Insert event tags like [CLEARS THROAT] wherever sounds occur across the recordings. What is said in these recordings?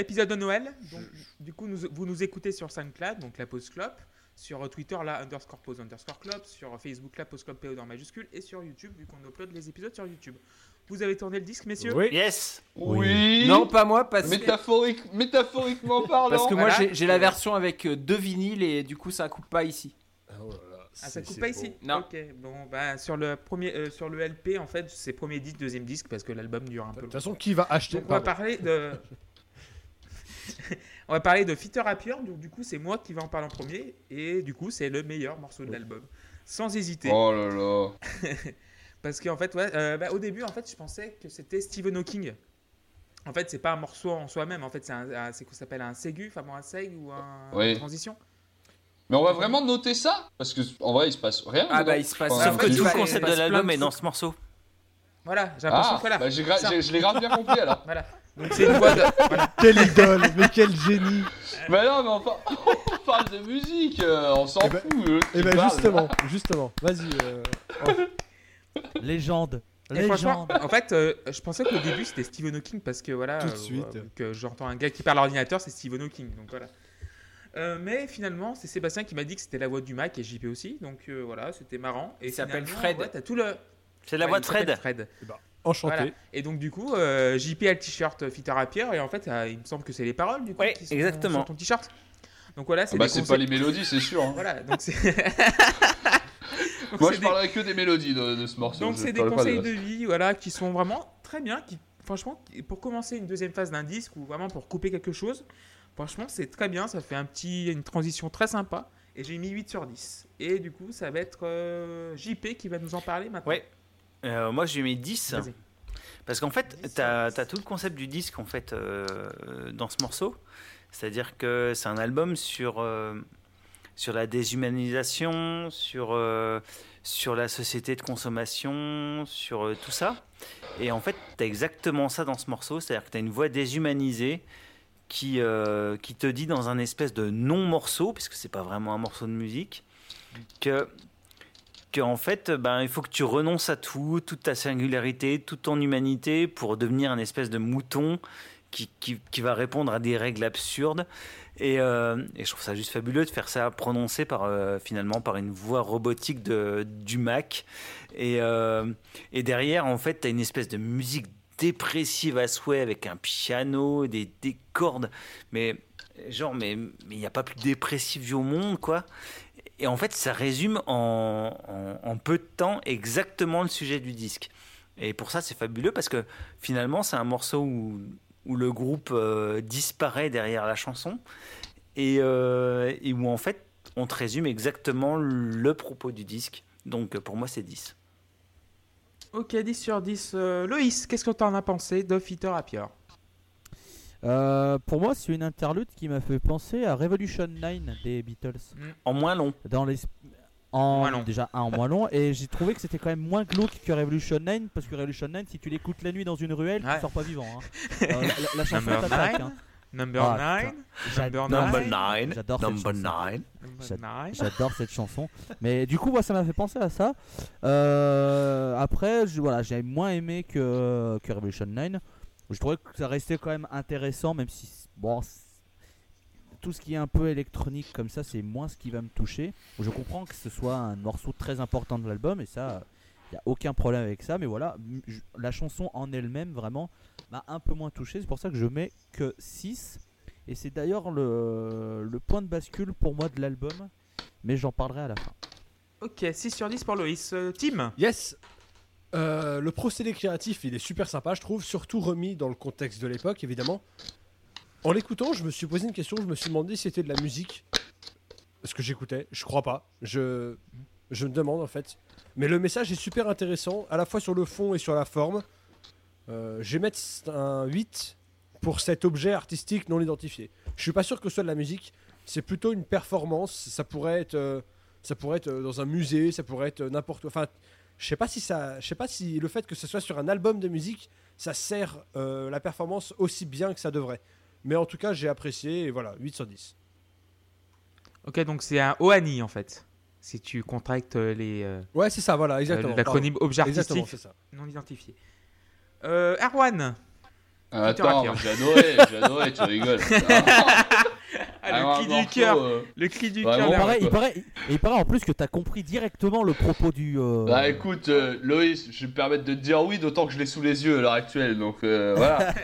Épisode de Noël. Donc, du coup, nous- vous nous écoutez sur SoundCloud, donc la pause clope. Sur Twitter, la underscore pause underscore clope. Sur Facebook, la pause clope PO dans majuscule. Et sur YouTube, vu qu'on upload les épisodes sur YouTube. Vous avez tourné le disque, messieurs Oui. Yes Oui. Non, pas moi, parce, Métaphorique, métaphoriquement parlant. parce que moi Voilà. j'ai la version avec euh, deux vinyles et du coup ça coupe pas ici. Oh là là, Ah, ça coupe pas beau. ici Non. Ok, bon, bah, sur le, premier, euh, sur le LP, en fait, c'est premier disque, deuxième disque, parce que l'album dure un De peu. toute façon, qui va acheter Donc, on va parler de. [LAUGHS] [LAUGHS] on va parler de Fitter Happier, donc du coup, c'est moi qui vais en parler en premier, et du coup, c'est le meilleur morceau de l'album. Sans hésiter. Oh là là. [LAUGHS] Parce qu'en fait, ouais, euh, bah, au début, en fait, je pensais que c'était Stephen Hawking. En fait, c'est pas un morceau en soi-même, en fait, c'est un, quoi ça s'appelle un ségu, enfin bon, un seg ou un Oui. une transition. Mais on va vraiment noter ça? Parce que en vrai, il se passe rien. Ah dedans. bah il se passe. Enfin, Sauf que fait, tout le concept de l'album est dans ce morceau. Voilà, j'ai l'impression Ah, que voilà. bah, je l'ai grave bien compris alors. voilà. Donc c'est une voix de. voilà. Quelle idole, mais quel génie Mais non, mais on, par- on parle de musique, euh, on s'en Eh ben- fout. l'autre Et qui ben parle. justement, justement, vas-y. euh, [LAUGHS] Légende. Et franchement, Légende. en fait, euh, je pensais qu'au début c'était Stephen Hawking parce que voilà, Tout de euh, suite. euh, vu que j'entends un gars qui parle à l'ordinateur, c'est Stephen Hawking, donc voilà. Euh, mais finalement, c'est Sébastien qui m'a dit que c'était la voix du Mac et JP aussi, donc euh, voilà, c'était marrant. Et Il s'appelle finalement, Fred. ouais, t'as tout le. C'est la Ouais, voix il de s'appelle Fred. Fred. Enchanté. Voilà. Et donc du coup, euh, JP a le t-shirt Fitter Happier et en fait, euh, il me semble que c'est les paroles du coup Ouais, qui sont exactement. sur ton t-shirt. Donc voilà, Ah c'est bah, des c'est pas les mélodies, c'est sûr. hein. Voilà, donc c'est. [LAUGHS] Moi, je des- parlerai que des mélodies de, de ce morceau. Donc c'est des conseils de vie, voilà, qui sont vraiment très bien, qui franchement, pour commencer une deuxième phase d'un disque ou vraiment pour couper quelque chose, franchement c'est très bien, ça fait un petit, une transition très sympa. Et j'ai mis 8 sur 10. Et du coup, ça va être euh, JP qui va nous en parler maintenant. Ouais. Euh, moi, j'ai mis 10. Vas-y. Parce qu'en fait, 10, tu as, tout le concept du disque en fait euh, dans ce morceau. C'est-à-dire que c'est un album sur, euh, sur la déshumanisation, sur, sur la société de consommation, sur tout ça. Et en fait, tu as exactement ça dans ce morceau. C'est-à-dire que tu as une voix déshumanisée qui, qui te dit dans un espèce de non-morceau, puisque c'est pas vraiment un morceau de musique, que que en fait, ben, il faut que tu renonces à tout, toute ta singularité, toute ton humanité pour devenir un espèce de mouton qui, qui, va répondre à des règles absurdes. Et, euh, et je trouve ça juste fabuleux de faire ça prononcé par, euh, finalement par une voix robotique de, du Mac. Et, euh, et derrière, en fait, tu as une espèce de musique dépressive à souhait avec un piano, des, des cordes. Mais genre, mais il n'y a pas plus dépressif au monde, quoi. Et en fait, ça résume en, peu de temps exactement le sujet du disque. Et pour ça, c'est fabuleux parce que finalement, c'est un morceau où, le groupe euh, disparaît derrière la chanson et, euh, et où en fait, on te résume exactement le propos du disque. Donc pour moi, c'est 10. Ok, 10 sur 10. Euh, Loïs, qu'est-ce que tu en as pensé de Fitter Happier Euh, pour moi, c'est une interlude qui m'a fait penser à Revolution 9 des Beatles. En moins long. Dans les... En, Moins long. Déjà, un en moins long. Et j'ai trouvé que c'était quand même moins glauque que Revolution 9. Parce que Revolution 9, si tu l'écoutes la nuit dans une ruelle, Ouais. tu sors pas vivant. hein. [LAUGHS] Euh, la, chanson Number t'attaque. nine. hein. Number Ah, 9 J'adore Number Number nine. 9. J'adore cette Number chanson. 9. Number nine. J'adore cette chanson. Mais du coup, moi, ça m'a fait penser à ça. Euh, après, je- voilà, j'ai moins aimé que, que Revolution 9. Je trouvais que ça restait quand même intéressant, même si bon, tout ce qui est un peu électronique comme ça, c'est moins ce qui va me toucher. Je comprends que ce soit un morceau très important de l'album, et ça, il n'y a aucun problème avec ça. Mais voilà, la chanson en elle-même, vraiment, m'a un peu moins touché. C'est pour ça que je mets que 6. Et c'est d'ailleurs le, le point de bascule pour moi de l'album. Mais j'en parlerai à la fin. Ok, 6 sur 10 pour Loïs. Euh, Tim? Yes. Euh, le procédé créatif, il est super sympa, je trouve, surtout remis dans le contexte de l'époque, évidemment. En l'écoutant, je me suis posé une question, je me suis demandé si c'était de la musique. Ce que j'écoutais, je crois pas. Je, je me demande en fait. Mais le message est super intéressant, à la fois sur le fond et sur la forme. Euh, je vais mettre un 8 pour cet objet artistique non identifié. Je suis pas sûr que ce soit de la musique, c'est plutôt une performance. Ça pourrait être, euh, ça pourrait être euh, dans un musée, ça pourrait être n'importe. Enfin, je sais pas si ça, je sais pas si le fait que ce soit sur un album de musique, ça sert euh, la performance aussi bien que ça devrait. Mais en tout cas, j'ai apprécié et voilà, 8 sur 10. Ok, donc c'est un OANI en fait. Si tu contractes euh, les euh, Ouais, c'est ça, voilà, exactement. euh, l'acronyme objet Exactement, artistique c'est ça. non identifié. Euh, Erwan Ah, attends, j'ai adoré, j'ai adoré, tu rigoles. [LAUGHS] Ah, le cri du cœur. Euh, le cri du cœur. Il paraît, il, paraît, il paraît en plus que t'as compris directement le propos du. Euh, bah écoute, euh, Loïs, je vais me permettre de te dire oui, d'autant que je l'ai sous les yeux à l'heure actuelle, donc voilà.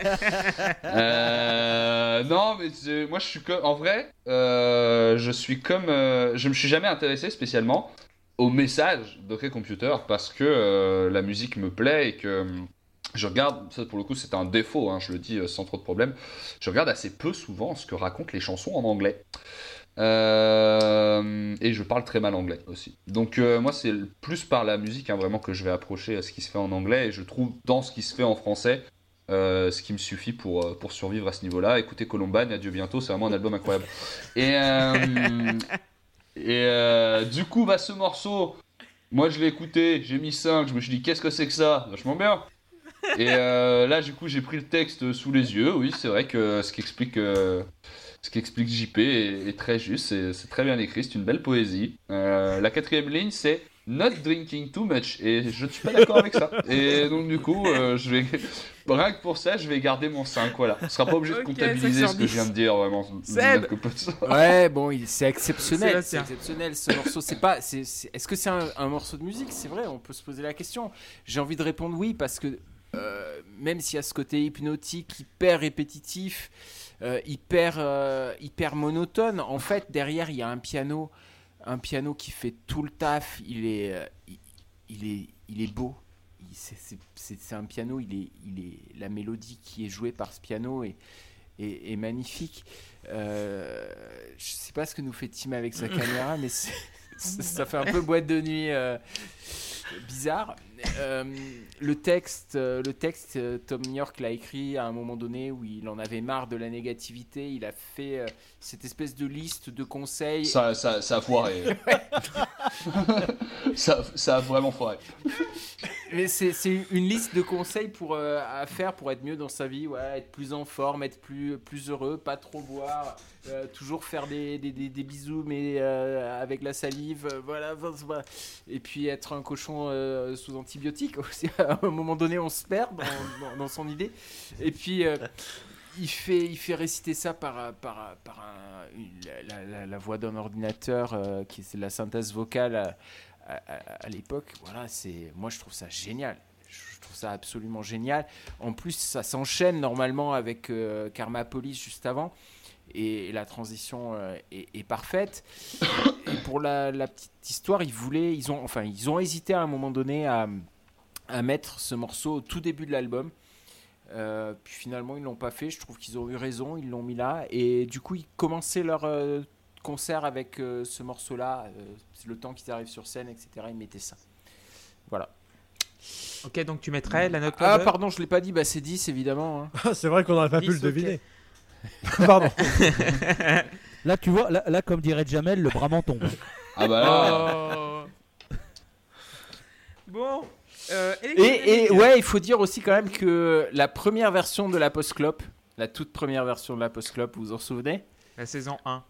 [LAUGHS] non, mais moi je suis comme. En vrai, je suis comme. je me suis jamais intéressé spécialement au message de Computer parce que la musique me plaît et que je regarde, ça pour le coup c'est un défaut, hein, je le dis euh, sans trop de problème, je regarde assez peu souvent ce que racontent les chansons en anglais. Euh, et je parle très mal anglais aussi. Donc euh, moi c'est plus par la musique hein, vraiment que je vais approcher ce qui se fait en anglais et je trouve dans ce qui se fait en français ce qui me suffit pour, pour survivre à ce niveau-là. Écoutez Columbine, adieu bientôt, c'est vraiment un album incroyable. Et, et du coup bah, ce morceau, moi je l'ai écouté, j'ai mis 5, je me suis dit qu'est-ce que c'est que ça? Vachement bien. Et euh, là, du coup, j'ai pris le texte sous les yeux. Oui, c'est vrai que ce qui explique, euh, ce qui explique JP est, très juste. C'est très bien écrit. C'est une belle poésie. Euh, la quatrième ligne, c'est Not drinking too much. Et je ne suis pas d'accord avec ça. Et donc, du coup, je vais. Rien que pour ça, je vais garder mon 5. Voilà. On sera pas obligé de comptabiliser ce que je viens de dire, vraiment. [LAUGHS] Ouais, bon, c'est exceptionnel. C'est exceptionnel ce morceau. C'est pas. Est-ce que c'est un, un morceau de musique? C'est vrai, on peut se poser la question. J'ai envie de répondre oui parce que euh, même s'il y a ce côté hypnotique hyper répétitif, euh, hyper, euh, hyper monotone, en fait, derrière, il y a un piano, un piano qui fait tout le taf. Il est, il, est, il est beau. C'est un piano, il est, il est, la mélodie qui est jouée par ce piano est, est, magnifique. je sais pas ce que nous fait Tim avec sa caméra, mais [LAUGHS] ça fait un peu boîte de nuit bizarre. Euh, le texte, euh, le texte euh, Tom York l'a écrit à un moment donné où il en avait marre de la négativité. Il a fait cette espèce de liste de conseils. Ça, ça, ça a foiré. [LAUGHS] [LAUGHS] ça, ça, a vraiment foiré. Mais c'est une liste de conseils pour, à faire pour être mieux dans sa vie. Ouais, être plus en forme, être plus, plus heureux, pas trop boire. toujours faire des, des, des, bisous mais avec la salive voilà, et puis être un cochon sous antibiotiques [LAUGHS] à un moment donné, on se perd dans, son idée. Et puis, euh, il, fait, il fait réciter ça par, par, par la, voix d'un ordinateur, euh, qui c'est la synthèse vocale à, l'époque. Voilà, moi je trouve ça génial. Je trouve ça absolument génial. En plus, ça s'enchaîne normalement avec euh, Karma Police juste avant et, la transition est, parfaite. Et pour la, la, petite histoire, ils voulaient, ils ont, enfin, ils ont hésité à un moment donné à, à mettre ce morceau au tout début de l'album. Euh, puis finalement, ils l'ont pas fait. Je trouve qu'ils ont eu raison. Ils l'ont mis là. Et du coup, ils commençaient leur euh, concert avec euh, ce morceau-là. le temps qu'ils arrivent sur scène, etc. Ils mettaient ça. Voilà. Ok, donc tu mettrais la note. Ah, pardon, je l'ai pas dit. Bah, c'est 10 évidemment. Hein. [LAUGHS] C'est vrai qu'on n'aurait pas pu le deviner. [LAUGHS] pardon. là, tu vois, là, comme dirait Jamel, le bras tombe. Ah bah là. Oh. Bon, euh, et, ouais, il faut dire aussi quand même que la première version de la post-clope, la toute première version de la post-clope, vous vous en souvenez? La saison 1.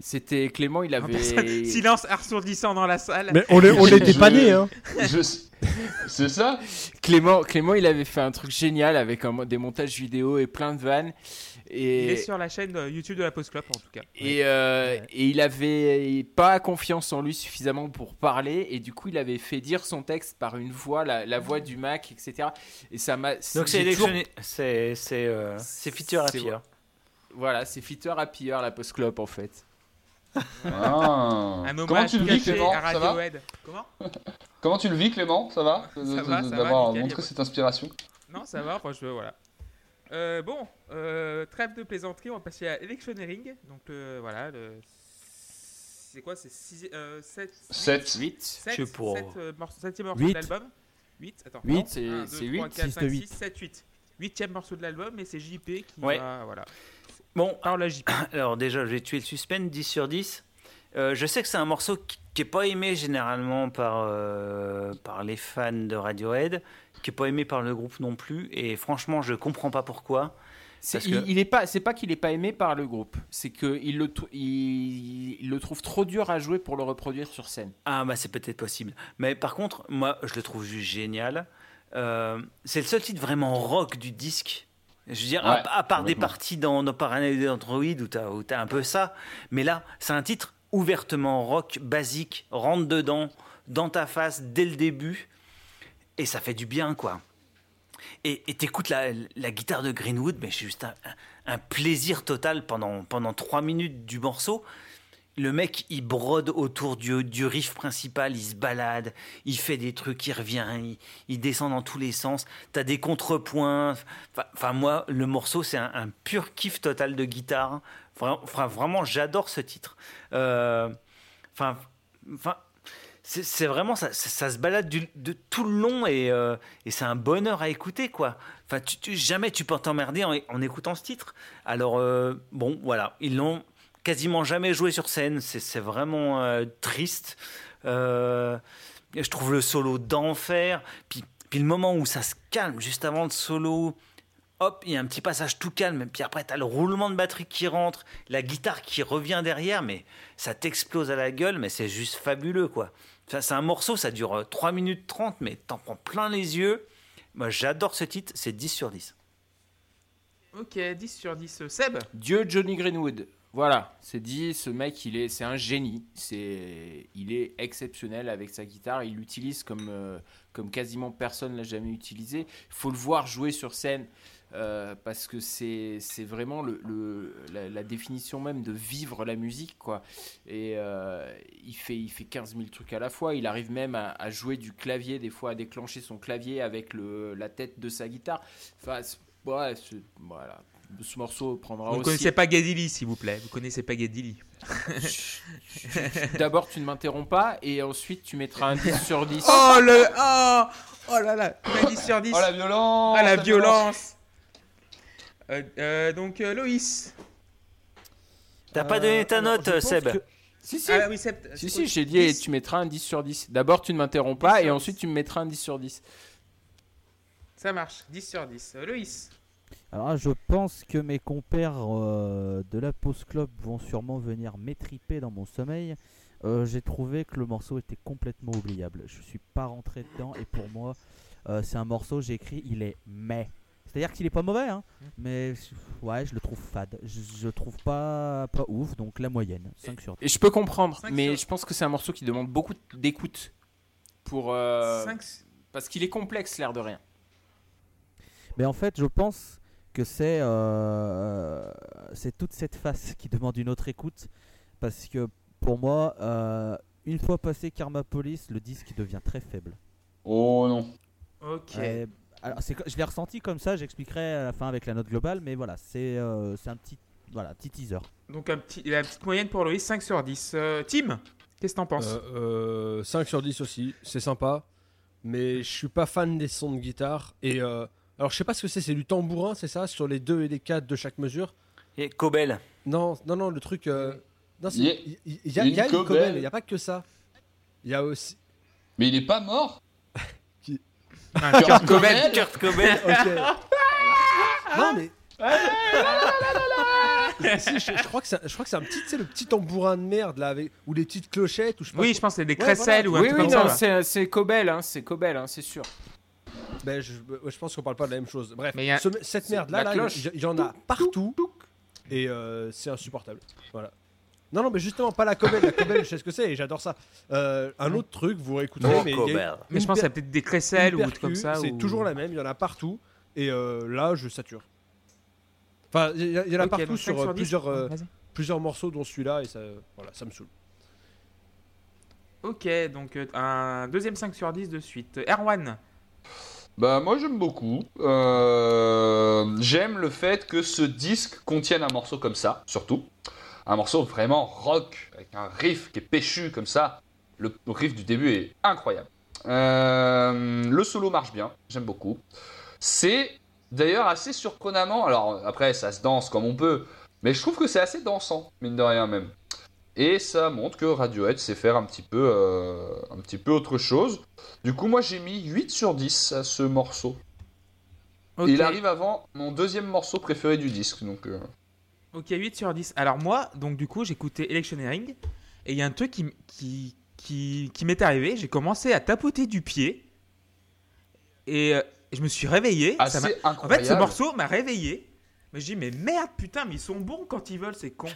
C'était Clément, il avait. Silence assourdissant dans la salle. Mais on n'était pas nés, hein C'est ça Clément, Clément, il avait fait un truc génial avec un, des montages vidéo et plein de vannes. Et... Il est sur la chaîne YouTube de la Post Club en tout cas. Et, euh, et, il avait pas confiance en lui suffisamment pour parler et du coup il avait fait dire son texte par une voix, la, voix du Mac, etc. Et ça m'a. Donc c'est toujours... c'est c'est euh, Feature Happier. Voilà, c'est Feature Happier la Post Club en fait. Ah. [LAUGHS] Comment tu le vis Clément Ça va Comment Comment tu le vis Clément Ça va D'avoir montré cette inspiration Non, ça va. Franchement, voilà. Euh, bon, euh, trêve de plaisanterie, on va passer à Electioneering. Donc euh, voilà, le... c'est quoi C'est 7 7 8 7 pour... 7 morceau, 7 morceau de l'album 8 Attends, 8 c'est 8 4, 5, 6, 7 8 8 morceau de l'album et c'est JP qui ouais. va voilà. Bon, alors, JP. [COUGHS] alors déjà, j'ai tué le suspense 10 sur 10. Euh, je sais que c'est un morceau qui n'est pas aimé généralement par, euh, par les fans de Radiohead, qui n'est pas aimé par le groupe non plus, et franchement, je comprends pas pourquoi. C'est, il, est pas, c'est pas qu'il n'est pas aimé par le groupe, c'est qu'il le, il, il, le trouve trop dur à jouer pour le reproduire sur scène. Ah bah c'est peut-être possible. Mais par contre, moi, je le trouve juste génial. euh, c'est le seul titre vraiment rock du disque. Je veux dire, Ouais, à, à part des parties dans, dans Paranoid Android où t'as où t'as un peu ça, mais là, c'est un titre ouvertement rock, basique, rentre dedans, dans ta face dès le début, et ça fait du bien, quoi. Et et t'écoutes la, la guitare de Greenwood, mais c'est juste un, plaisir total pendant, pendant trois minutes du morceau. Le mec, il brode autour du, du riff principal, il se balade, il fait des trucs, il revient, il, descend dans tous les sens. T'as des contrepoints. Enfin, moi, le morceau, c'est un, pur kiff total de guitare. Enfin, vraiment, j'adore ce titre. Euh, Enfin, c'est vraiment ça, ça, se balade de tout le long et, euh, et c'est un bonheur à écouter quoi. Enfin, tu, tu- jamais tu peux t'emmerder en, en écoutant ce titre. Alors euh, bon, voilà, ils l'ont quasiment jamais joué sur scène. C'est vraiment euh, triste. Euh, je trouve le solo d'enfer. Puis, puis le moment où ça se calme juste avant le solo. Hop, il y a un petit passage tout calme, puis après, t'as le roulement de batterie qui rentre, la guitare qui revient derrière, mais ça t'explose à la gueule, mais c'est juste fabuleux, quoi. Ça, c'est un morceau, ça dure euh, 3 minutes 30, mais t'en prends plein les yeux. Moi, j'adore ce titre, c'est 10 sur 10. Ok, 10 sur 10. Euh, Seb? Dieu Johnny Greenwood. Voilà, c'est dit, ce mec, il est, c'est un génie. C'est, il est exceptionnel avec sa guitare. Il l'utilise comme, euh, comme quasiment personne l'a jamais utilisé. Il faut le voir jouer sur scène euh, parce que c'est, c'est vraiment le, la, définition même de vivre la musique, quoi. Et euh, il fait, il fait 15 000 trucs à la fois. Il arrive même à, à jouer du clavier, des fois à déclencher son clavier avec le, la tête de sa guitare. Enfin, ouais, voilà. Ce morceau prendra Vous ne connaissez pas Gadili, s'il vous plaît. Vous connaissez pas Gadili. [LAUGHS] D'abord, tu ne m'interromps pas et ensuite, tu mettras un 10 sur 10. Oh le. Oh, oh là là. A 10 sur 10. Oh la violence Ah, la la violence. Euh, euh, donc, euh, Loïs. T'as pas Euh, donné ta alors, note, Seb que- Si, si. Ah oui, Seb. si, si, j'ai dit, et 10. tu mettras un 10 sur 10. D'abord, tu ne m'interromps 10 pas et ensuite, 10. tu me mettras un 10 sur 10. Ça marche. 10 sur 10. Euh, Loïs. Alors là, je pense que mes compères euh, de la Pause Club vont sûrement venir m'étriper dans mon sommeil. Euh, J'ai trouvé que le morceau était complètement oubliable. Je suis pas rentré dedans et pour moi, euh, c'est un morceau, j'ai écrit, il est mais. C'est-à-dire qu'il est pas mauvais, hein, mais ouais, je le trouve fade. Je, je le trouve pas, pas ouf, donc la moyenne, 5 sur 10. Et je peux comprendre, 5 mais sur- je pense que c'est un morceau qui demande beaucoup d'écoute. Pour, euh, 5. Parce qu'il est complexe, l'air de rien. Mais en fait, je pense que c'est euh, c'est toute cette face qui demande une autre écoute. Parce que pour moi, euh, une fois passé Karma Police, le disque devient très faible. Oh non. Ok. Euh, alors, je l'ai ressenti comme ça, j'expliquerai à la fin avec la note globale, mais voilà, c'est euh, c'est un petit, voilà, petit teaser. Donc, un petit, la petite moyenne pour Loïs, 5 sur 10. Euh, Tim, qu'est-ce que t'en penses? Euh, euh, 5 sur 10 aussi, c'est sympa. Mais je suis pas fan des sons de guitare. Et euh, alors, je sais pas ce que c'est, c'est du tambourin, c'est ça Sur les 2 et les 4 de chaque mesure Et Cobel. Non, non, non, le truc. euh, non, c'est- Il y y, il y a, il y a une cobelle, il n'y a pas que ça. Il y a aussi. Mais il est pas mort [LAUGHS] Ah, Kurt Cobain. Kurt Cobain. [LAUGHS] Ok. non, mais. Si, je, je crois que c'est je crois que c'est un petit, le petit tambourin de merde là, avec, ou les petites clochettes, ou je sais pas Oui, quoi. je pense que c'est des Ouais, crécelles voilà. ou un Oui, truc oui, comme ça. non, c'est c'est Cobel, hein, c'est Cobel, hein, c'est sûr. Ben, je, je pense qu'on parle pas de la même chose. Bref, Mais il y a- ce- cette merde là, la là cloche. il y, il y en a partout et euh, c'est insupportable. Voilà. Non, non, mais justement, pas la cobelle. La cobelle, je sais ce que c'est et j'adore ça. Euh, un autre truc, vous réécouterez, Oh, mais il y a Cobel. Mais je une pense qu'il y per- a peut-être des crécelles ou trucs comme ça. C'est ou- toujours la même, il y en a partout. Et euh, là, je sature. Enfin, il y, a- il y en a Ok, partout donc sur, 5 euh, 10. plusieurs, euh, Vas-y. plusieurs morceaux, dont celui-là, et ça, voilà, ça me saoule. Ok, donc euh, un deuxième 5 sur 10 de suite. Erwan. Bah moi j'aime beaucoup. Euh, J'aime le fait que ce disque contienne un morceau comme ça, surtout. Un morceau vraiment rock, avec un riff qui est péchu comme ça. Le riff du début est incroyable. Euh, le solo marche bien, j'aime beaucoup. C'est d'ailleurs assez surprenamment, alors après ça se danse comme on peut, mais je trouve que c'est assez dansant, mine de rien même. Et ça montre que Radiohead sait faire un petit peu, euh, un petit peu autre chose. Du coup, moi j'ai mis 8 sur 10 à ce morceau. Et il arrive avant mon deuxième morceau préféré du disque. Donc, euh, Ok, 8 sur 10. Alors moi, donc du coup, j'écoutais Electioneering et il y a un truc qui, qui, qui, qui m'est arrivé. J'ai commencé à tapoter du pied Et euh, je me suis réveillé. ça Assez en incroyable. fait, ce morceau m'a réveillé. Mais je dis, mais merde, putain, mais ils sont bons quand ils veulent, c'est con.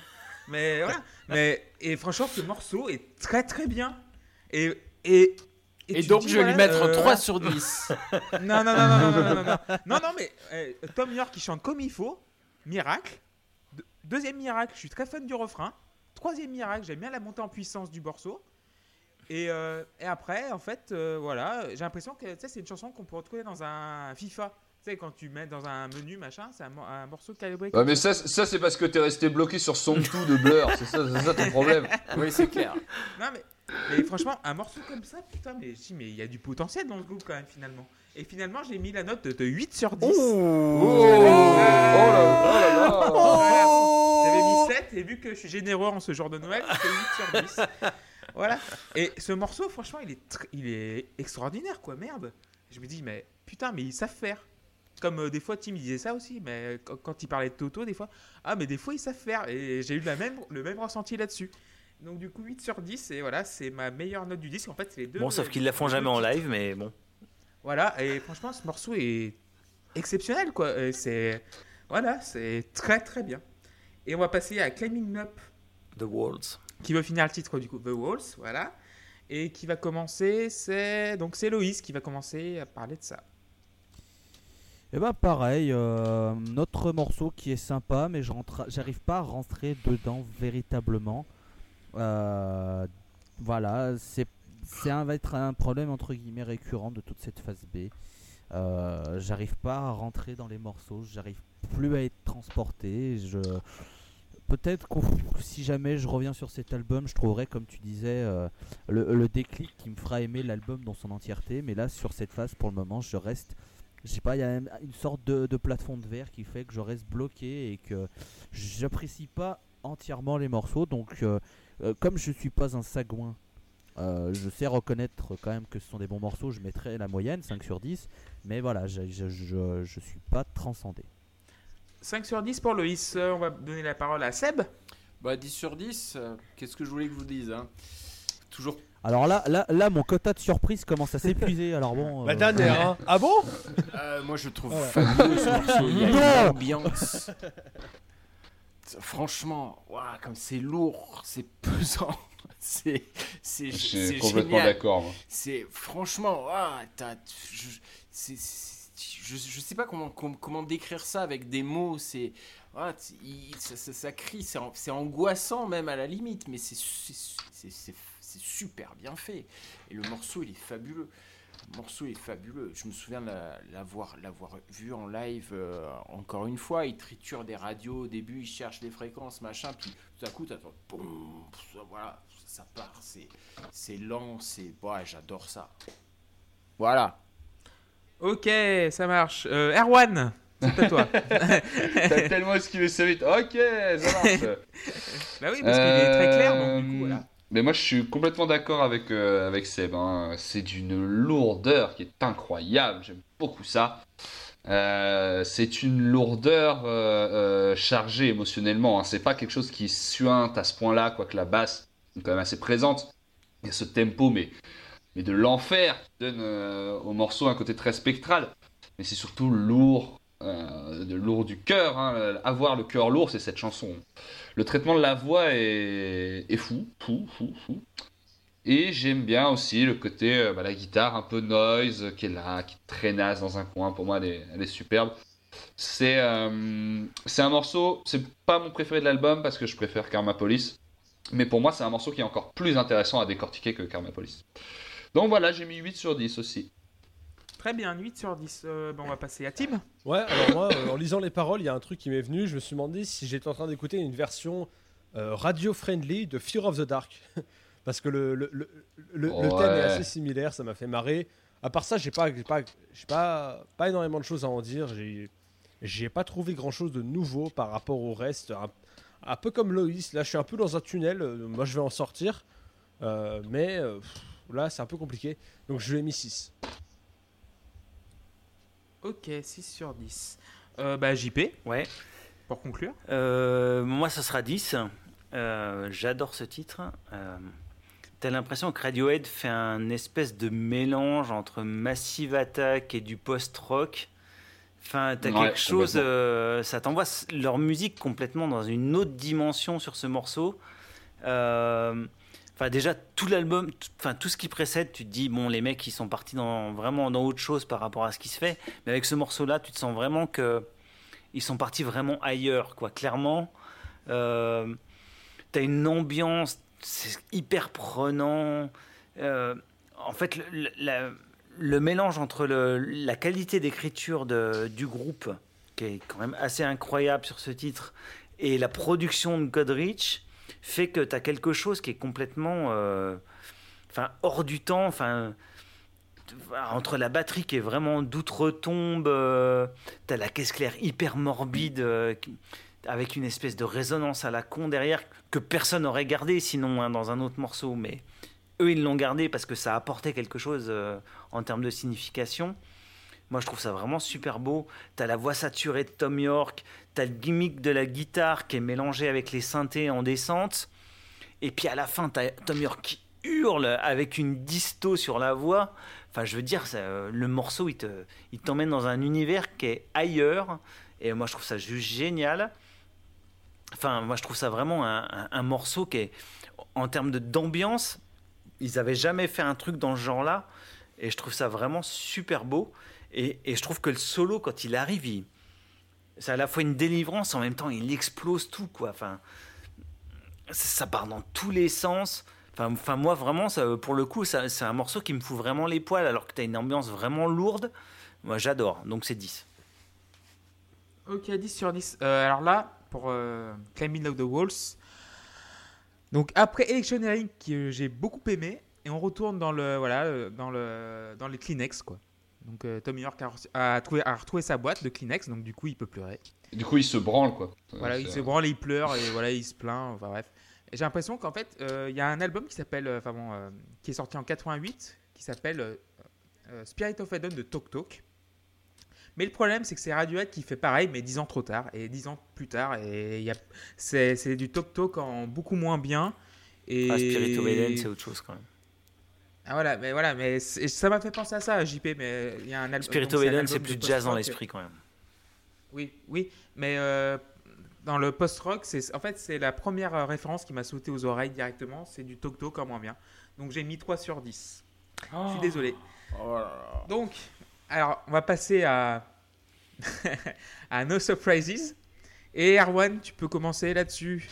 Mais voilà. [LAUGHS] Mais, et franchement, ce morceau est très très bien. Et, et, et, donc, je vais lui mettre euh... 3 sur 10. [LAUGHS] non, non, non, non, non, non, non, non. Non, [LAUGHS] non mais eh, Tom York qui chante comme il faut. Miracle. Deuxième miracle, je suis très fan du refrain. Troisième miracle, j'aime bien la montée en puissance du morceau. Et, euh, et après, en fait, euh, voilà, j'ai l'impression que c'est une chanson qu'on peut retrouver dans un FIFA. Sais, quand tu mets dans un menu, machin, c'est un, mo- un morceau calibré. Ouais, mais ça, ça c'est parce que t'es resté bloqué sur Song 2 de Blur. C'est ça, c'est ça ton problème. [LAUGHS] oui, c'est clair. [LAUGHS] Non, mais, mais franchement, un morceau comme ça, putain, mais si, mais il y a du potentiel dans ce groupe quand même, finalement. Et finalement, j'ai mis la note de, de 8 sur 10. Oh, oh là, oh là là. Voilà. J'avais mis 7 et vu que je suis généreux en ce jour de Noël, c'est 8 sur 10. [LAUGHS] Voilà. Et ce morceau, franchement, il est, il est extraordinaire, quoi. Merde. Je me dis, mais putain, mais ils savent faire. Comme euh, des fois, Tim il disait ça aussi, mais quand, quand il parlait de Toto, des fois, ah, mais des fois, ils savent faire. Et j'ai eu la même, le même ressenti là-dessus. Donc, du coup, 8 sur 10, et voilà, c'est ma meilleure note du disque. En fait, c'est les deux. Bon, sauf qu'ils la font jamais en live, mais bon. Voilà, et franchement, ce morceau est exceptionnel, quoi. C'est voilà, c'est très très bien. Et on va passer à Climbing Up, The Walls. qui va finir le titre du coup, The Walls, voilà. Et qui va commencer, c'est donc c'est Loïs qui va commencer à parler de ça. Et bah pareil, euh, notre morceau qui est sympa, mais j'arrive pas à rentrer dedans véritablement. Euh, voilà, c'est va être un problème entre guillemets récurrent de toute cette phase B. Euh, j'arrive pas à rentrer dans les morceaux, j'arrive plus à être transporté. Peut-être que si jamais je reviens sur cet album, je trouverai comme tu disais euh, le déclic qui me fera aimer l'album dans son entièreté. Mais là sur cette phase, pour le moment, je reste je sais pas, il y a une sorte de, de plafond de verre qui fait que je reste bloqué et que j'apprécie pas entièrement les morceaux. Donc, euh, euh, comme je suis pas un sagouin, euh, je sais reconnaître quand même que ce sont des bons morceaux. Je mettrai la moyenne, 5 sur 10. Mais voilà, je, je, je, je suis pas transcendé. 5 sur 10 pour Loïs. On va donner la parole à Seb. Bah, 10 sur 10, euh, qu'est-ce que je voulais que je vous dise hein? Toujours. Alors là, là, là, mon quota de surprise commence à s'épuiser. [LAUGHS] Alors bon. La euh, dernière, hein. Ah bon Euh, moi, je trouve Voilà. fabuleux ce [LAUGHS] morceau. Il y a Non une ambiance. Franchement, ouah, comme c'est lourd, c'est pesant. [LAUGHS] C'est c'est Je c'est suis complètement génial. d'accord. C'est franchement, ouah, t'as- je, c'est- c'est- je, je sais pas comment, comment, comment décrire ça avec des mots. C'est il- ça, ça- ça crie, c'est an- c'est angoissant même à la limite, mais c'est c'est- c'est- super bien fait. Et le morceau, il est fabuleux. Le morceau est fabuleux. Je me souviens l'avoir l'avoir vu en live euh, encore une fois. Il triture des radios au début, il cherche des fréquences, machin, puis tout à coup, t'attends, boum, ça- voilà, ça part. C'est c'est lent, c'est. Ouais, j'adore ça. Voilà. Ok, ça marche. Euh, Erwan, c'est à toi. [LAUGHS] T'as tellement esquivé ça vite. Ok, ça marche. bah oui, parce qu'il est très clair, donc du coup, voilà. Mais moi, je suis complètement d'accord avec, euh, avec Seb. hein. C'est d'une lourdeur qui est incroyable. J'aime beaucoup ça. Euh, c'est une lourdeur euh, chargée émotionnellement. hein. C'est pas quelque chose qui suinte à ce point-là, quoique la basse est quand même assez présente. Il y a ce tempo, mais, mais de l'enfer qui donne au morceau un côté très spectral. Mais c'est surtout lourd, euh, de lourd du cœur. hein. Avoir le cœur lourd, c'est cette chanson. Le traitement de la voix est, fou, fou, fou, fou. Et j'aime bien aussi le côté, euh, bah, la guitare un peu noise qui est là, qui traînasse dans un coin. Pour moi, elle est, superbe. C'est euh, c'est un morceau, c'est pas mon préféré de l'album parce que je préfère Karma Police. Mais pour moi, c'est un morceau qui est encore plus intéressant à décortiquer que Karma Police. Donc voilà, j'ai mis 8 sur 10 aussi. Très bien, 8 sur 10. Euh, bah, on va passer à Tim. Ouais, alors moi, euh, en lisant les paroles, il y a un truc qui m'est venu. Je me suis demandé si j'étais en train d'écouter une version euh, radio-friendly de Fear of the Dark. [LAUGHS] Parce que le, le, le, le- le thème est assez similaire, ça m'a fait marrer. À part ça, j'ai pas, j'ai pas, j'ai pas, pas énormément de choses à en dire. J'ai, j'ai pas trouvé grand chose de nouveau par rapport au reste. Un, un peu comme Loïs, là je suis un peu dans un tunnel. Moi je vais en sortir. Euh, mais pff, là c'est un peu compliqué. Donc je lui ai mis 6. Ok, 6 sur 10. Euh, bah, JP, Ouais. pour conclure. Euh, moi, ça sera 10. Euh, J'adore ce titre. Euh, T'as l'impression que Radiohead fait un espèce de mélange entre Massive Attack et du post-rock. Enfin, t'as Ouais, quelque chose, euh, ça t'envoie leur musique complètement dans une autre dimension sur ce morceau. Euh, Enfin, déjà, tout l'album, enfin, tout ce qui précède, tu te dis, bon, les mecs, ils sont partis dans, vraiment dans autre chose par rapport à ce qui se fait. Mais avec ce morceau-là, tu te sens vraiment que ils sont partis vraiment ailleurs, quoi. Clairement, euh, t'as une ambiance, hyper prenant. Euh, en fait, le, le- la- le mélange entre la qualité d'écriture du groupe, qui est quand même assez incroyable sur ce titre, et la production de Godrich, fait que tu as quelque chose qui est complètement euh, hors du temps. Enfin, entre la batterie qui est vraiment d'outre-tombe, euh, tu as la caisse claire hyper morbide, euh, avec une espèce de résonance à la con derrière, que personne n'aurait gardé sinon hein, dans un autre morceau. Mais eux, ils l'ont gardé parce que ça apportait quelque chose euh, en termes de signification. Moi, je trouve ça vraiment super beau. T'as la voix saturée de Tom York, t'as le gimmick de la guitare qui est mélangé avec les synthés en descente. Et puis à la fin, t'as Tom York qui hurle avec une disto sur la voix. Enfin, je veux dire, le morceau, il te- il t'emmène dans un univers qui est ailleurs. Et moi, je trouve ça juste génial. Enfin, moi, je trouve ça vraiment un, morceau qui est, en termes de- d'ambiance, ils avaient jamais fait un truc dans ce genre-là. Et je trouve ça vraiment super beau. Et, je trouve que le solo, quand il arrive, c'est à la fois une délivrance, en même temps, il explose tout, quoi. Enfin, ça, part dans tous les sens. Enfin, moi, vraiment, pour le coup, c'est un morceau qui me fout vraiment les poils, alors que tu as une ambiance vraiment lourde. Moi, j'adore. Donc, c'est 10. Ok, 10 sur 10. Euh, alors là, pour euh, Climbing Up the Walls, donc après Electioneering, que j'ai beaucoup aimé, et on retourne dans, le, voilà, euh, dans, le, dans les Kleenex, quoi. Donc euh, Tom York a, reçu- a trouvé, a retrouvé sa boîte de Kleenex, donc du coup il peut pleurer. Du coup, il se branle, quoi. Voilà, il se branle, et il pleure et voilà, il se plaint. Enfin bref. J'ai l'impression qu'en fait, euh, il y a un album qui s'appelle, euh, enfin bon, euh, qui est sorti en 88, qui s'appelle Spirit of Eden de Tok Tok. Mais le problème, c'est que c'est Radiohead qui fait pareil, mais 10 ans trop tard et 10 ans plus tard. Et il y a- c'est c'est du Tok Tok en beaucoup moins bien. Et... Ah, Spirit of Eden, c'est autre chose quand même. Ah voilà, mais voilà, mais ça m'a fait penser à ça, JP. Mais il y a un album. Spirit donc of un Eden, c'est de plus jazz dans l'esprit quand même. Oui, oui, mais euh, dans le post-rock, c'est en fait c'est la première euh, référence qui m'a sauté aux oreilles directement, c'est du Tok Tok en moins bien. Donc j'ai mis 3 sur 10. Je suis désolé. Oh là là. Donc, alors on va passer à [LAUGHS] à No Surprises. Et Erwan, tu peux commencer là-dessus.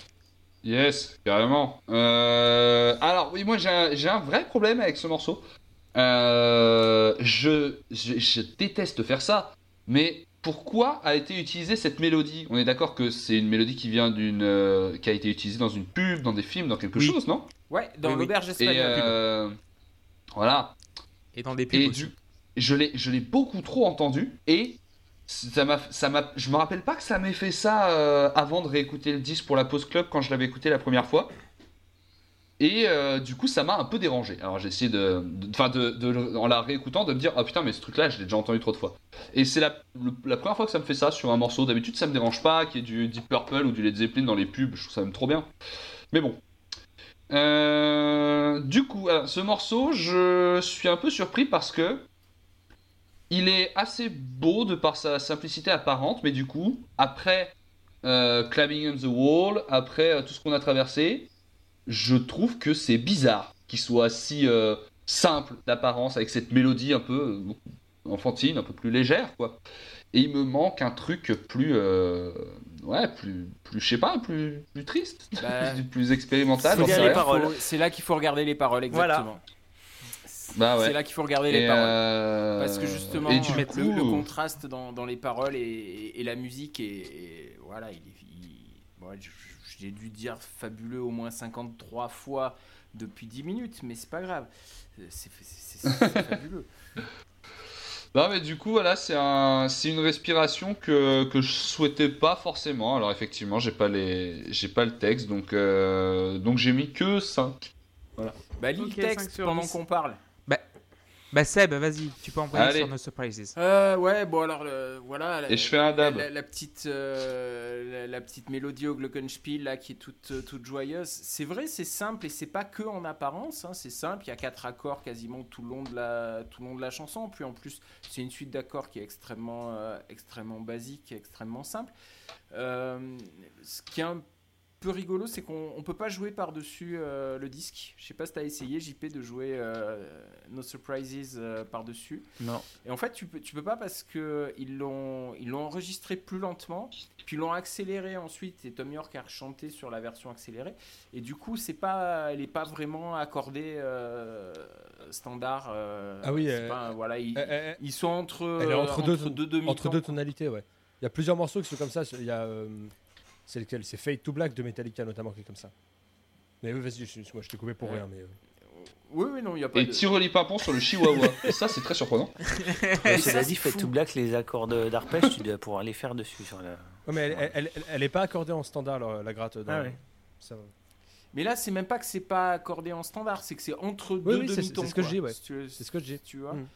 Yes, carrément. Euh, alors, oui, moi j'ai un, vrai problème avec ce morceau. Euh, je, je, je déteste faire ça, mais pourquoi a été utilisée cette mélodie? On est d'accord que c'est une mélodie qui vient d'une. euh, qui a été utilisée dans une pub, dans des films, dans quelque Oui. chose, non? Ouais, dans Oui, l'auberge espagnole. voilà. Et dans des pubs Et aussi. du, je l'ai, je l'ai beaucoup trop entendu et ça m'a, ça m'a, je me rappelle pas que ça m'ait fait ça euh, avant de réécouter le disque pour la pause club quand je l'avais écouté la première fois. Et euh, du coup, ça m'a un peu dérangé. Alors j'ai essayé de, enfin en la réécoutant, de me dire, ah putain, mais ce truc-là, je l'ai déjà entendu trop de fois. Et c'est la, la première fois que ça me fait ça sur un morceau. D'habitude, ça me dérange pas qu'il y ait du Deep Purple ou du Led Zeppelin dans les pubs. Je trouve ça même trop bien. Mais bon. Euh, du coup, ce morceau, je suis un peu surpris parce que il est assez beau de par sa simplicité apparente, mais du coup, après euh, Climbing on the Wall, après euh, tout ce qu'on a traversé, je trouve que c'est bizarre qu'il soit si euh, simple d'apparence avec cette mélodie un peu euh, enfantine, un peu plus légère, quoi. Et il me manque un truc plus, euh, ouais, plus, plus, je sais pas, plus, plus triste, Bah, plus, [LAUGHS] plus expérimental. C'est C'est là qu'il faut regarder les paroles, Voilà. Bah ouais. C'est là qu'il faut regarder les paroles. euh, Parce que justement, et le, coup, le contraste dans, dans les paroles et, et la musique, et, et voilà, il, est- il- ouais, j'ai dû dire fabuleux au moins 53 fois depuis 10 minutes, mais c'est pas grave. C'est [LAUGHS] fabuleux. Non mais du coup voilà c'est un c'est une respiration que, que je souhaitais pas forcément alors effectivement j'ai pas les j'ai pas le texte donc euh, donc j'ai mis que 5 Bah, lis le 5 texte pendant 10. qu'on parle. Bah Bah Seb, vas-y, tu peux envoyer Allez. sur No Surprises. Euh, ouais, bon alors voilà. la- Et je fais un dab. La, la petite, euh, la, la petite mélodie au Glockenspiel là qui est toute, euh, toute joyeuse. C'est vrai, c'est simple et c'est pas que en apparence. hein, c'est simple. Il y a quatre accords quasiment tout le long de la, tout le long de la chanson. Puis en plus, c'est une suite d'accords qui est extrêmement, euh, extrêmement basique, extrêmement simple. Euh, ce qui est un peu rigolo, c'est qu'on on peut pas jouer par-dessus euh, le disque. Je sais pas si tu as essayé, JP, de jouer euh, No Surprises euh, par-dessus. Non. Et en fait, tu peux, tu peux pas parce que ils l'ont, ils l'ont enregistré plus lentement, puis l'ont accéléré ensuite. Et Tom York a chanté sur la version accélérée. Et du coup, c'est pas, elle est pas vraiment accordée standard. Ah oui, pas- voilà, ils, sont entre, deux- Entre deux tonalités, ouais. Il y a plusieurs morceaux qui sont comme ça. Il y a. c'est lequel C'est Fade to Black de Metallica notamment qui est comme ça. Mais oui, vas-y, je- moi je t'ai coupé pour Ouais. rien. Mais, euh, Oui, oui, non, il y a pas Et de. Tiroli Pimpon sur le Chihuahua. [LAUGHS] Et ça, c'est très surprenant. [LAUGHS] Ouais, ça, tout black, les accords d'arpège, tu dois pouvoir les faire dessus. Sur la... Ouais, mais elle, elle, elle- elle est pas accordée en standard, la, la gratte. Dans, Ah ouais. ça va. Mais là, c'est même pas que c'est pas accordé en standard, c'est que c'est entre Oui, deux oui, c'est- demi-tons. c'est ce que je dis, ouais. C'est ce que je dis. tu vois. Mm.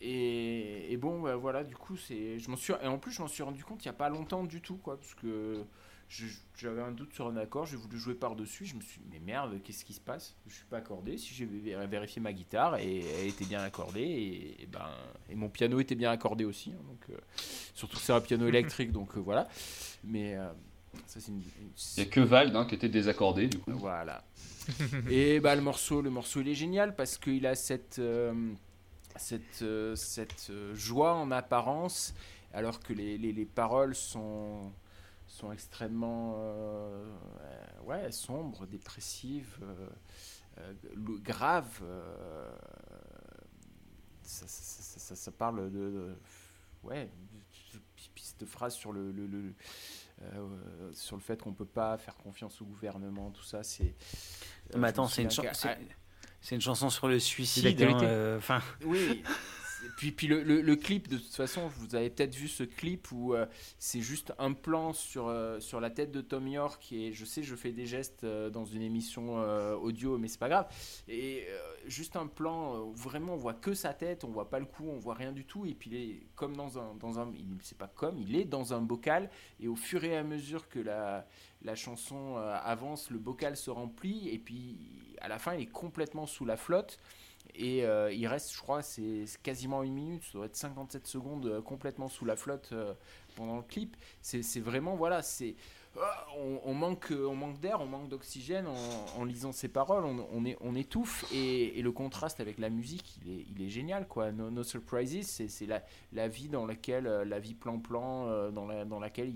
Et, et bon, bah, voilà, du coup, c'est, je m'en suis, et en plus, je m'en suis rendu compte il y a pas longtemps du tout, quoi, parce que j'avais un doute sur un accord, j'ai voulu jouer par dessus, je me suis, dit, mais merde, qu'est-ce qui se passe? Je suis pas accordé. Si j'ai vé- vérifié ma guitare et elle était bien accordée, et, et ben, et mon piano était bien accordé aussi, hein, donc euh, surtout que c'est un piano [LAUGHS] électrique, donc euh, voilà. Mais euh, ça, c'est une, une- Il y a que Vald hein, qui était désaccordé, du coup. voilà. Et bah le morceau, le morceau il est génial parce qu'il a cette cette cette joie en apparence, alors que les, les, les paroles sont sont extrêmement euh, ouais sombres, dépressives, euh, euh, graves. ça, ça, ça- ça- ça parle de, de- ouais de, de, phrases sur le, le- le- euh, sur le fait qu'on peut pas faire confiance au gouvernement, tout ça, c'est. euh, Mais attends, c'est une, chan- c'est- c'est une chanson sur le suicide. hein, euh, Oui. [LAUGHS] Puis, puis le, clip, de toute façon, vous avez peut-être vu ce clip où euh, c'est juste un plan sur, euh, sur la tête de Tom York. Et je sais, je fais des gestes euh, dans une émission audio, mais c'est pas grave. Et juste un plan où vraiment on voit que sa tête, on voit pas le cou, on voit rien du tout. Et puis il est comme dans un. Dans un c'est pas comme, il est dans un bocal. Et au fur et à mesure que la, la chanson avance, le bocal se remplit. Et puis à la fin, il est complètement sous la flotte. Et euh, il reste, je crois, c'est quasiment une minute, ça doit être 57 secondes euh, complètement sous la flotte euh, pendant le clip. C'est vraiment, voilà, c'est. on, manque, on manque d'air, on manque d'oxygène en, lisant ces paroles, on, est, on étouffe et, le contraste avec la musique, il est, il est génial quoi. No, Surprises, c'est la, la vie dans laquelle, la vie plan-plan, dans, la, dans laquelle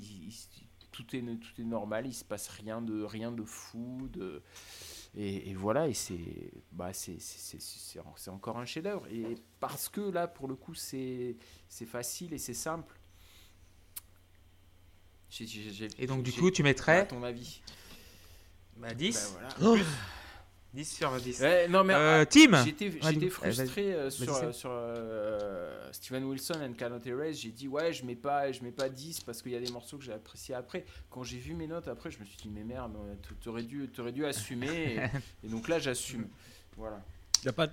tout, est, tout est normal, il se passe rien de, rien de fou, de, et, et voilà, et c'est bah c'est c'est- c'est- c'est- c'est encore un chef-d'œuvre. Et parce que là, pour le coup, c'est c'est facile et c'est simple. Et donc, du coup, tu à mettrais ton avis bah, 10 Bah, voilà. 10 sur 10. Ouais, non mais Euh, ah, Tim J'étais frustré euh, sur, euh, sur euh, Steven Wilson and Cannot Erase. J'ai dit ouais, je mets pas je mets pas 10 parce qu'il y a des morceaux que j'ai appréciés après. Quand j'ai vu mes notes après, je me suis dit mais merde, t'aurais dû t'aurais dû assumer. et, [LAUGHS] et donc là, j'assume. Voilà. Y a pas de-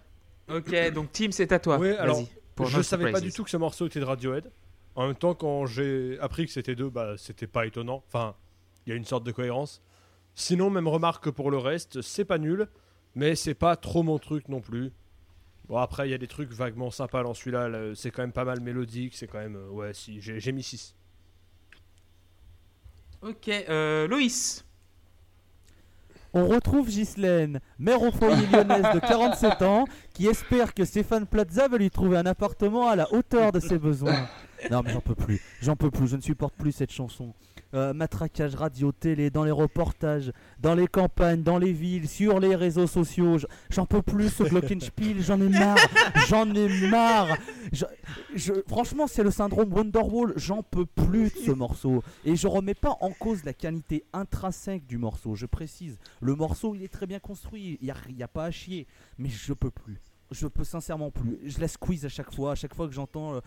Ok, donc Tim, c'est à toi. Ouais, alors, pour je savais pas du tout que ce morceau était de Radiohead. En même temps, quand j'ai appris que c'était deux, bah, c'était pas étonnant. Enfin, il y a une sorte de cohérence. Sinon, même remarque pour le reste, c'est pas nul, mais c'est pas trop mon truc non plus. Bon, après, il y a des trucs vaguement sympas dans celui-là. là, C'est quand même pas mal mélodique. C'est quand même. euh, ouais, si, j'ai j'ai mis 6. Ok, euh, Loïs. On retrouve Ghislaine, mère au foyer lyonnaise de 47 ans, qui espère que Stéphane Plaza va lui trouver un appartement à la hauteur de ses besoins. Non mais j'en peux plus, j'en peux plus, je ne supporte plus cette chanson. Euh, matraquage radio, télé, dans les reportages, dans les campagnes, dans les villes, sur les réseaux sociaux, j'en peux plus ce Glockenspiel, j'en ai marre, j'en ai marre. Franchement c'est le syndrome Wonderwall, j'en peux plus de ce morceau. Et je remets pas en cause la qualité intrinsèque du morceau, je précise. Le morceau, il est très bien construit, il n'y a, y a pas à chier. Mais je peux plus. Je peux sincèrement plus. Je la squeeze à chaque fois, à chaque fois que j'entends euh,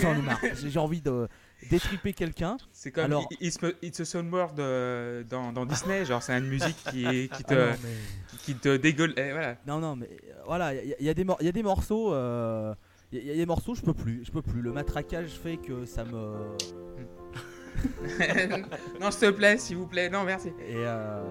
j'en ai marre. [LAUGHS] J'ai envie de détriper quelqu'un. C'est comme Alors- It's, It's a Sound World euh, dans, dans Disney, genre c'est une musique qui, qui te, Ah non, mais- qui te dégueule. eh, voilà. Non, non, mais euh, voilà, il y, a- il y a des mor- il y a des morceaux. euh, Il y, a- il y a des morceaux, je peux plus, je peux plus. Le matraquage fait que ça me. [LAUGHS] non, s'il te plaît, s'il vous plaît. Non, merci. Et euh,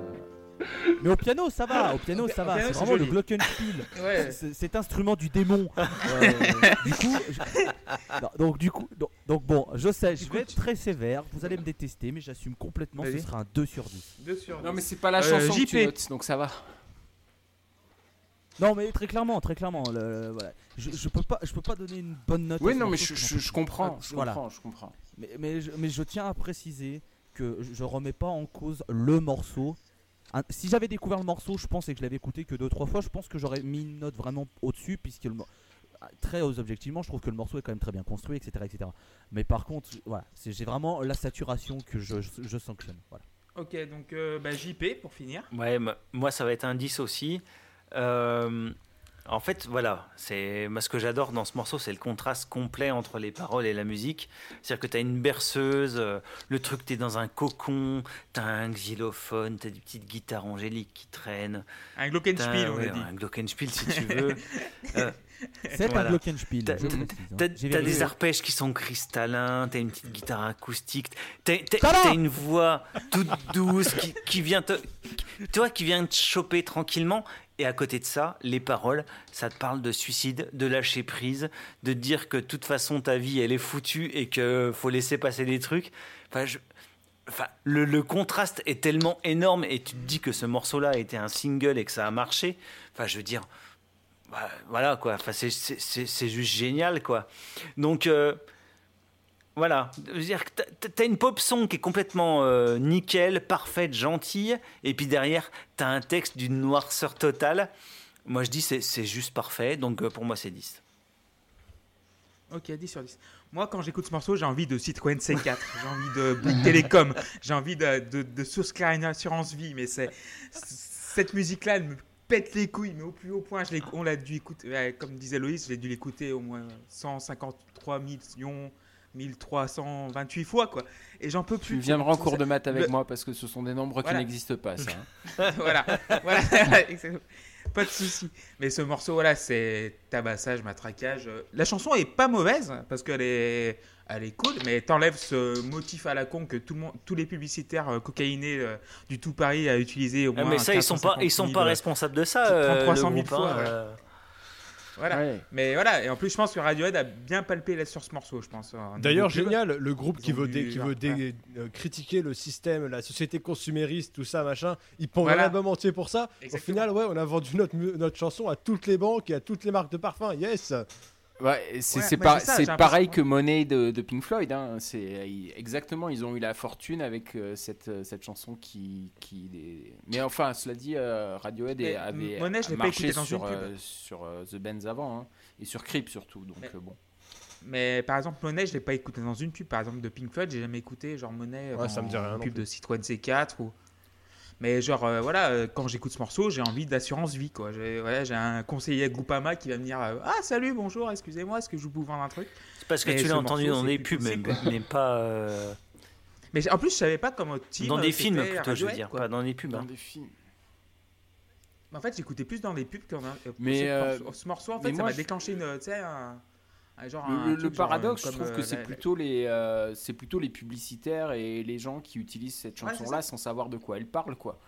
Mais au piano, ça va. Au piano, ça va. C'est vraiment le joli. glockenspiel. [LAUGHS] Ouais. C'est- Cet instrument du démon. Euh, [LAUGHS] du coup, je- non, donc du coup, donc, donc bon, je sais, je vais être très sévère. Vous allez me détester, mais j'assume complètement. Ce sera un 2 sur 10. 2 sur Non, mais 10. c'est pas la Euh, chanson que JP. tu notes, donc ça va. Non, mais très clairement, très clairement. le- voilà. je, je peux pas, je peux pas donner une bonne note. Oui, non, mais je, parce je, que je comprends, je voilà. comprends, je comprends. Mais, mais, je, mais je tiens à préciser que je, je remets pas en cause le morceau. Un- si j'avais découvert le morceau, je pense et que je l'avais écouté que deux trois fois, je pense que j'aurais mis une note vraiment au-dessus, puisque le, très objectivement, je trouve que le morceau est quand même très bien construit, etc., etc. Mais par contre, voilà, j'ai vraiment la saturation que je, je, je sanctionne. Voilà. Ok, donc euh, bah, JP pour finir. Ouais, moi- moi ça va être un 10 aussi. Euh, en fait, voilà, c'est moi ce que j'adore dans ce morceau, c'est le contraste complet entre les paroles et la musique. C'est-à-dire que tu as une berceuse, euh, le truc, tu es dans un cocon, tu as un xylophone, tu as des petites guitares angéliques qui traînent. Un t'as- Glockenspiel, on ouais, a dit. Un glockenspiel si tu [LAUGHS] veux. Euh, [LAUGHS] C'est Voilà. un glockenspiel, T'as- hein. Des arpèges qui sont cristallins, t'as une petite guitare acoustique, t'as une voix toute douce qui, qui vient te, toi qui vient te choper tranquillement. Et à côté de ça, les paroles, ça te parle de suicide, de lâcher prise, de dire que de toute façon ta vie elle est foutue et que faut laisser passer des trucs. Enfin, je- Enfin, le, le contraste est tellement énorme et tu te dis que ce morceau-là a été un single et que ça a marché. Enfin, je veux dire, bah, voilà quoi. Enfin, c'est- juste génial quoi. Donc euh, voilà, dire que t'as- une pop song qui est complètement euh, nickel, parfaite, gentille, et puis derrière t'as un texte d'une noirceur totale. Moi je dis c'est c'est juste parfait, donc euh, pour moi c'est 10. Ok, 10 sur 10. Moi, quand j'écoute ce morceau, j'ai envie de Citroën C4, j'ai envie de Bouygues [LAUGHS] Télécom, j'ai envie de, de, de une assurance vie, mais c'est cette musique-là, elle me pète les couilles, mais au plus haut point. Je on l'a dû écouter, comme disait Loïs, j'ai dû l'écouter au moins 153 millions, 1328 fois, quoi. Et j'en peux plus. Tu viendras en cours de maths avec le- moi parce que ce sont des nombres Voilà. qui n'existent pas, ça. hein. [LAUGHS] voilà, voilà, [LAUGHS] pas de souci. Mais ce morceau, voilà, c'est tabassage, matraquage. La chanson est pas mauvaise parce qu'elle est, elle est cool, mais t'enlèves ce motif à la con que tout le monde, tous les publicitaires euh, cocaïnés euh, du tout Paris a utilisé au Ah, moins. mais ça ils sont pas 450 ils sont 000, pas euh, responsables de ça. 30, euh, 300 le 000 groupe, fois, hein, euh. Voilà. Ouais. Mais voilà, et en plus, je pense que Radiohead a bien palpé là sur ce morceau, je pense. D'ailleurs, génial, le groupe Ils qui veut, dé- qui genre, veut dé- euh, critiquer le système, la société consumériste, tout ça, machin, ils prennent Voilà. un album entier pour ça. Au final, ouais, on a vendu notre, notre chanson à toutes les banques et à toutes les marques de parfums, yes Ouais, c'est Ouais, par- pareil que Money de, de Pink Floyd. Hein. C'est exactement, ils ont eu la fortune avec euh, cette, euh, cette chanson qui, qui les- Mais enfin, cela dit, euh, Radiohead Mais, avait Monet, je l'ai pas marché écouté dans sur, une pub. euh, sur euh, The Benz avant hein, et sur Creep surtout. Donc Mais- euh, bon. Mais par exemple, Monet, je l'ai pas écouté dans une pub. Par exemple, de Pink Floyd, j'ai jamais écouté genre Monet Ouais, dans ça me dit rien une pub de Citroën C4 ou. Mais genre euh, voilà, euh, quand j'écoute ce morceau, j'ai envie d'assurance vie quoi. J'ai voilà, j'ai un conseiller Groupama qui va me dire euh, ah salut bonjour, excusez-moi, est-ce que je peux vous vendre un truc? C'est parce que Et tu l'as entendu morceau, dans des pubs, mais, mais pas euh, Mais en plus, je savais pas comment team dans des films plutôt, je veux dire, quoi. pas dans des pubs. Dans hein. des films. Mais En fait, j'écoutais plus dans les pubs qu'en Mais, ce, euh, morceau- ce morceau. En mais fait, ça m'a je- déclenché une, tu sais, un, un genre un Le, genre, paradoxe, euh, je trouve que euh, c'est plutôt les, euh, c'est plutôt les publicitaires et les gens qui utilisent cette Ouais, chanson-là sans savoir de quoi elle parle, quoi.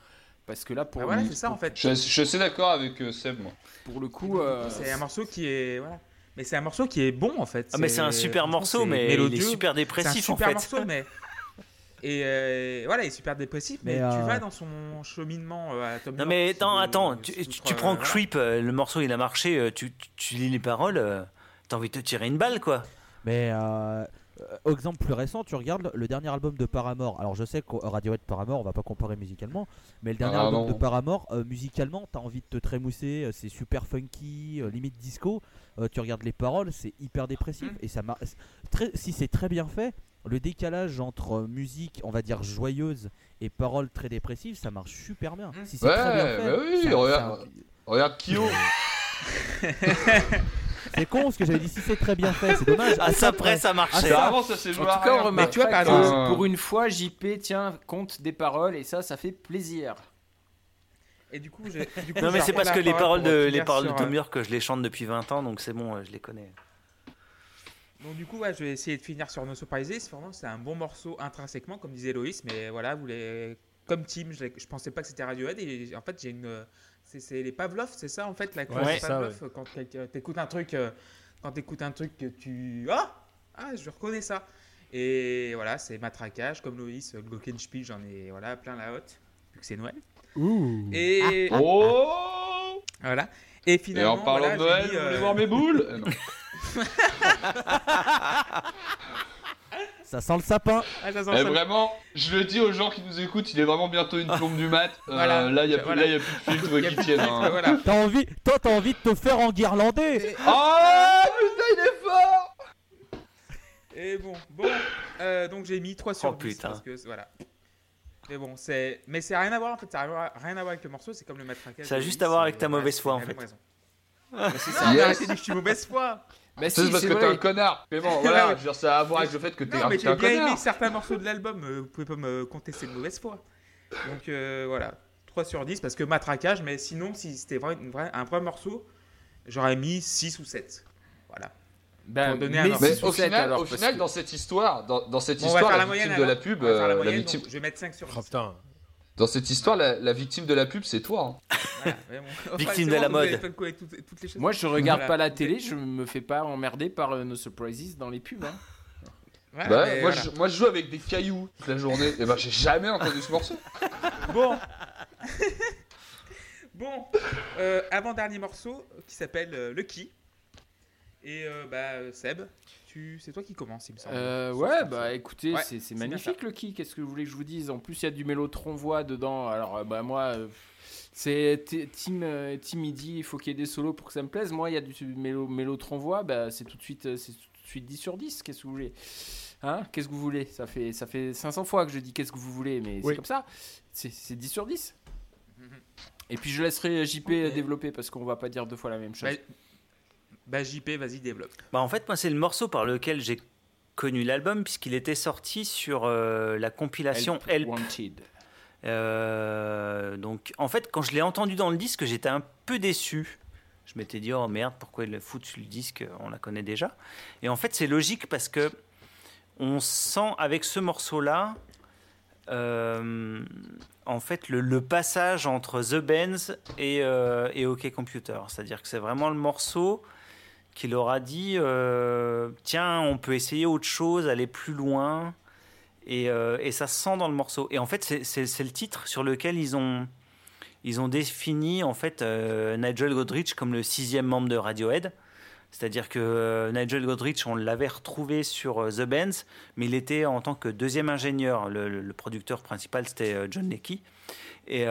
Parce que là, pour, voilà, le- c'est ça en fait. Je, je suis assez d'accord avec euh, Seb, moi. pour le coup, euh, C'est un morceau qui est voilà. Mais c'est un morceau qui est bon en fait. Ah, mais c'est un super morceau, mais il est super C'est un dépressif en super fait. morceau, mais. [LAUGHS] Et euh, voilà, il est super dépressif, mais, Mais, tu euh, vas dans son cheminement euh, à Tom Non York, mais attends, attends, tu, prends. Creep, euh, le morceau il a marché, euh, tu, tu- tu lis les paroles, euh, t'as envie de te tirer une balle quoi. Mais euh, euh, exemple plus récent, tu regardes le dernier album de Paramore. Alors je sais que Radiohead Paramore, on va pas comparer musicalement, mais le dernier Ah, album non. de Paramore, euh, musicalement, t'as envie de te trémousser, c'est super funky, euh, limite disco. Euh, tu regardes les paroles, c'est hyper dépressif Mm. et ça très si c'est très bien fait. Le décalage entre musique, on va dire joyeuse, et paroles très dépressives, ça marche super bien. Mm. Si c'est Ouais, très bien fait, bah oui, ça- regarde. ça- Regarde Kyo. [LAUGHS] [LAUGHS] C'est con parce que j'avais dit si c'est très bien fait, c'est dommage. À ça près, ça marchait. ça- Vraiment, ça s'est En joué tout cas, on remarque Mais tu vois, par exemple- pour une fois, JP tient compte des paroles et ça, ça fait plaisir. Et du coup, j'ai- du coup, Non, mais c'est parce que les parole paroles de, les paroles de sur, Tom euh, que je les chante depuis 20 ans, donc c'est bon, euh, je les connais. Donc du coup, ouais, je vais essayer de finir sur No Surprises. Vraiment, c'est un bon morceau intrinsèquement, comme disait Loïs, mais voilà, vous les... comme Tim, je, je pensais pas que c'était Radiohead. Et en fait, j'ai une, c'est, c'est les Pavlov, c'est ça en fait, la classe ça, Pavlov. Quand quelqu'un- t'écoutes un truc, euh, quand t'écoutes un truc que tu, ah, ah, je reconnais ça. Et voilà, c'est matraquage, comme Loïs, euh, Glockenspiel, j'en ai voilà plein la hotte, vu que c'est Noël. Ouh. Et Oh voilà. Et Et finalement, en parlant voilà, de Noël, vous voulez euh, voir mes boules? Euh. [LAUGHS] [LAUGHS] [LAUGHS] Ça sent le sapin. ah, ça sent Eh, ça. vraiment, je le dis aux gens qui nous écoutent, il est vraiment bientôt une plombe du mat. Euh, Voilà. Là, il n'y a, plus- Voilà. a plus de filtre qui filtre, hein. voilà. T'as envie, toi t'as envie de te faire enguirlander. Oh putain, il est fort Et bon, bon, euh, donc j'ai mis 3 sur Oh, 10 putain. parce que voilà. Mais bon, c'est mais c'est rien à voir en fait, ça n'a rien à voir avec le morceau, c'est comme le matraquage. Ça a juste à voir et avec ta mauvaise foi, en fait. raison. c'est mais Yes. arrêtez de dire que je suis mauvaise foi. Bah C'est si, parce que t'es vrai. un connard. Mais bon, voilà, [LAUGHS] je veux dire, ça a à voir avec le fait que t'es un, mais j'ai un bien aimé certains morceaux de l'album, euh, vous pouvez pas me contester de mauvaise foi. Donc euh, voilà, 3 sur 10 parce que matraquage, mais sinon si c'était vrai, une vraie- un vrai morceau, j'aurais mis 6 ou 7. Voilà. Ben, Pour donner un mais ordre. Mais six au ou sept, final, alors, au final que- dans cette histoire, dans, dans cette Bon, histoire, la, la moyenne victime de la alors. pub, la euh, la moyenne, victime, donc je vais mettre 5 sur 10. Oh putain. Dans cette histoire, la, la victime de la pub, c'est toi. hein. Voilà, vraiment. [LAUGHS] Enfin, Victime c'est de la bon, vous avez mode. fait quoi, toutes, toutes les choses Moi, je regarde Voilà. pas la télé, je me fais pas emmerder par euh, No Surprises dans les pubs. hein. [LAUGHS] Voilà, Bah, mais moi, voilà. je, moi, je joue avec des cailloux toute la journée. Et ben, j'ai jamais entendu ce morceau. [LAUGHS] Bon. bon. Euh, avant-dernier morceau qui s'appelle euh, Lucky. Et euh, bah, euh, Seb, tu... c'est toi qui commence, il me semble. Euh, ouais, bah écoutez, Ouais, c'est magnifique le qui. Qu'est-ce que vous voulez que je vous dise? En plus, il y a du mélotron voix dedans. Alors, euh, bah moi, euh, c'est t- Tim, euh, Tim il dit il faut qu'il y ait des solos pour que ça me plaise. Moi, il y a du mélo, mélotron voix, bah c'est tout de suite, c'est tout de suite 10 sur 10. Qu'est-ce que vous voulez? Hein? Qu'est-ce que vous voulez? Ça fait, ça fait 500 fois que je dis qu'est-ce que vous voulez, mais Oui. c'est comme ça. C'est c'est 10 sur 10. Mhm. Et puis je laisserai JP développer parce qu'on va pas dire deux fois la même chose. Bah, bah, JP, vas-y, développe. Bah, en fait, moi, c'est le morceau par lequel j'ai connu l'album, puisqu'il était sorti sur euh, la compilation Help. Wanted. Euh, donc, en fait, quand je l'ai entendu dans le disque, j'étais un peu déçu. Je m'étais dit, oh merde, pourquoi ils le foutent sur le disque On la connaît déjà. Et en fait, c'est logique parce que on sent avec ce morceau-là, euh, en fait, le, le passage entre The Benz et, euh, et OK Computer. C'est-à-dire que c'est vraiment le morceau qui leur a dit euh, tiens, on peut essayer autre chose, aller plus loin. Et, euh, et ça se sent dans le morceau. Et en fait, c'est- le titre sur lequel ils ont, ils ont défini en fait euh, Nigel Godrich comme le sixième membre de Radiohead. C'est-à-dire que Nigel Godrich, on l'avait retrouvé sur The Bands, mais il était en tant que deuxième ingénieur. Le, producteur principal, c'était John Leckie. Et,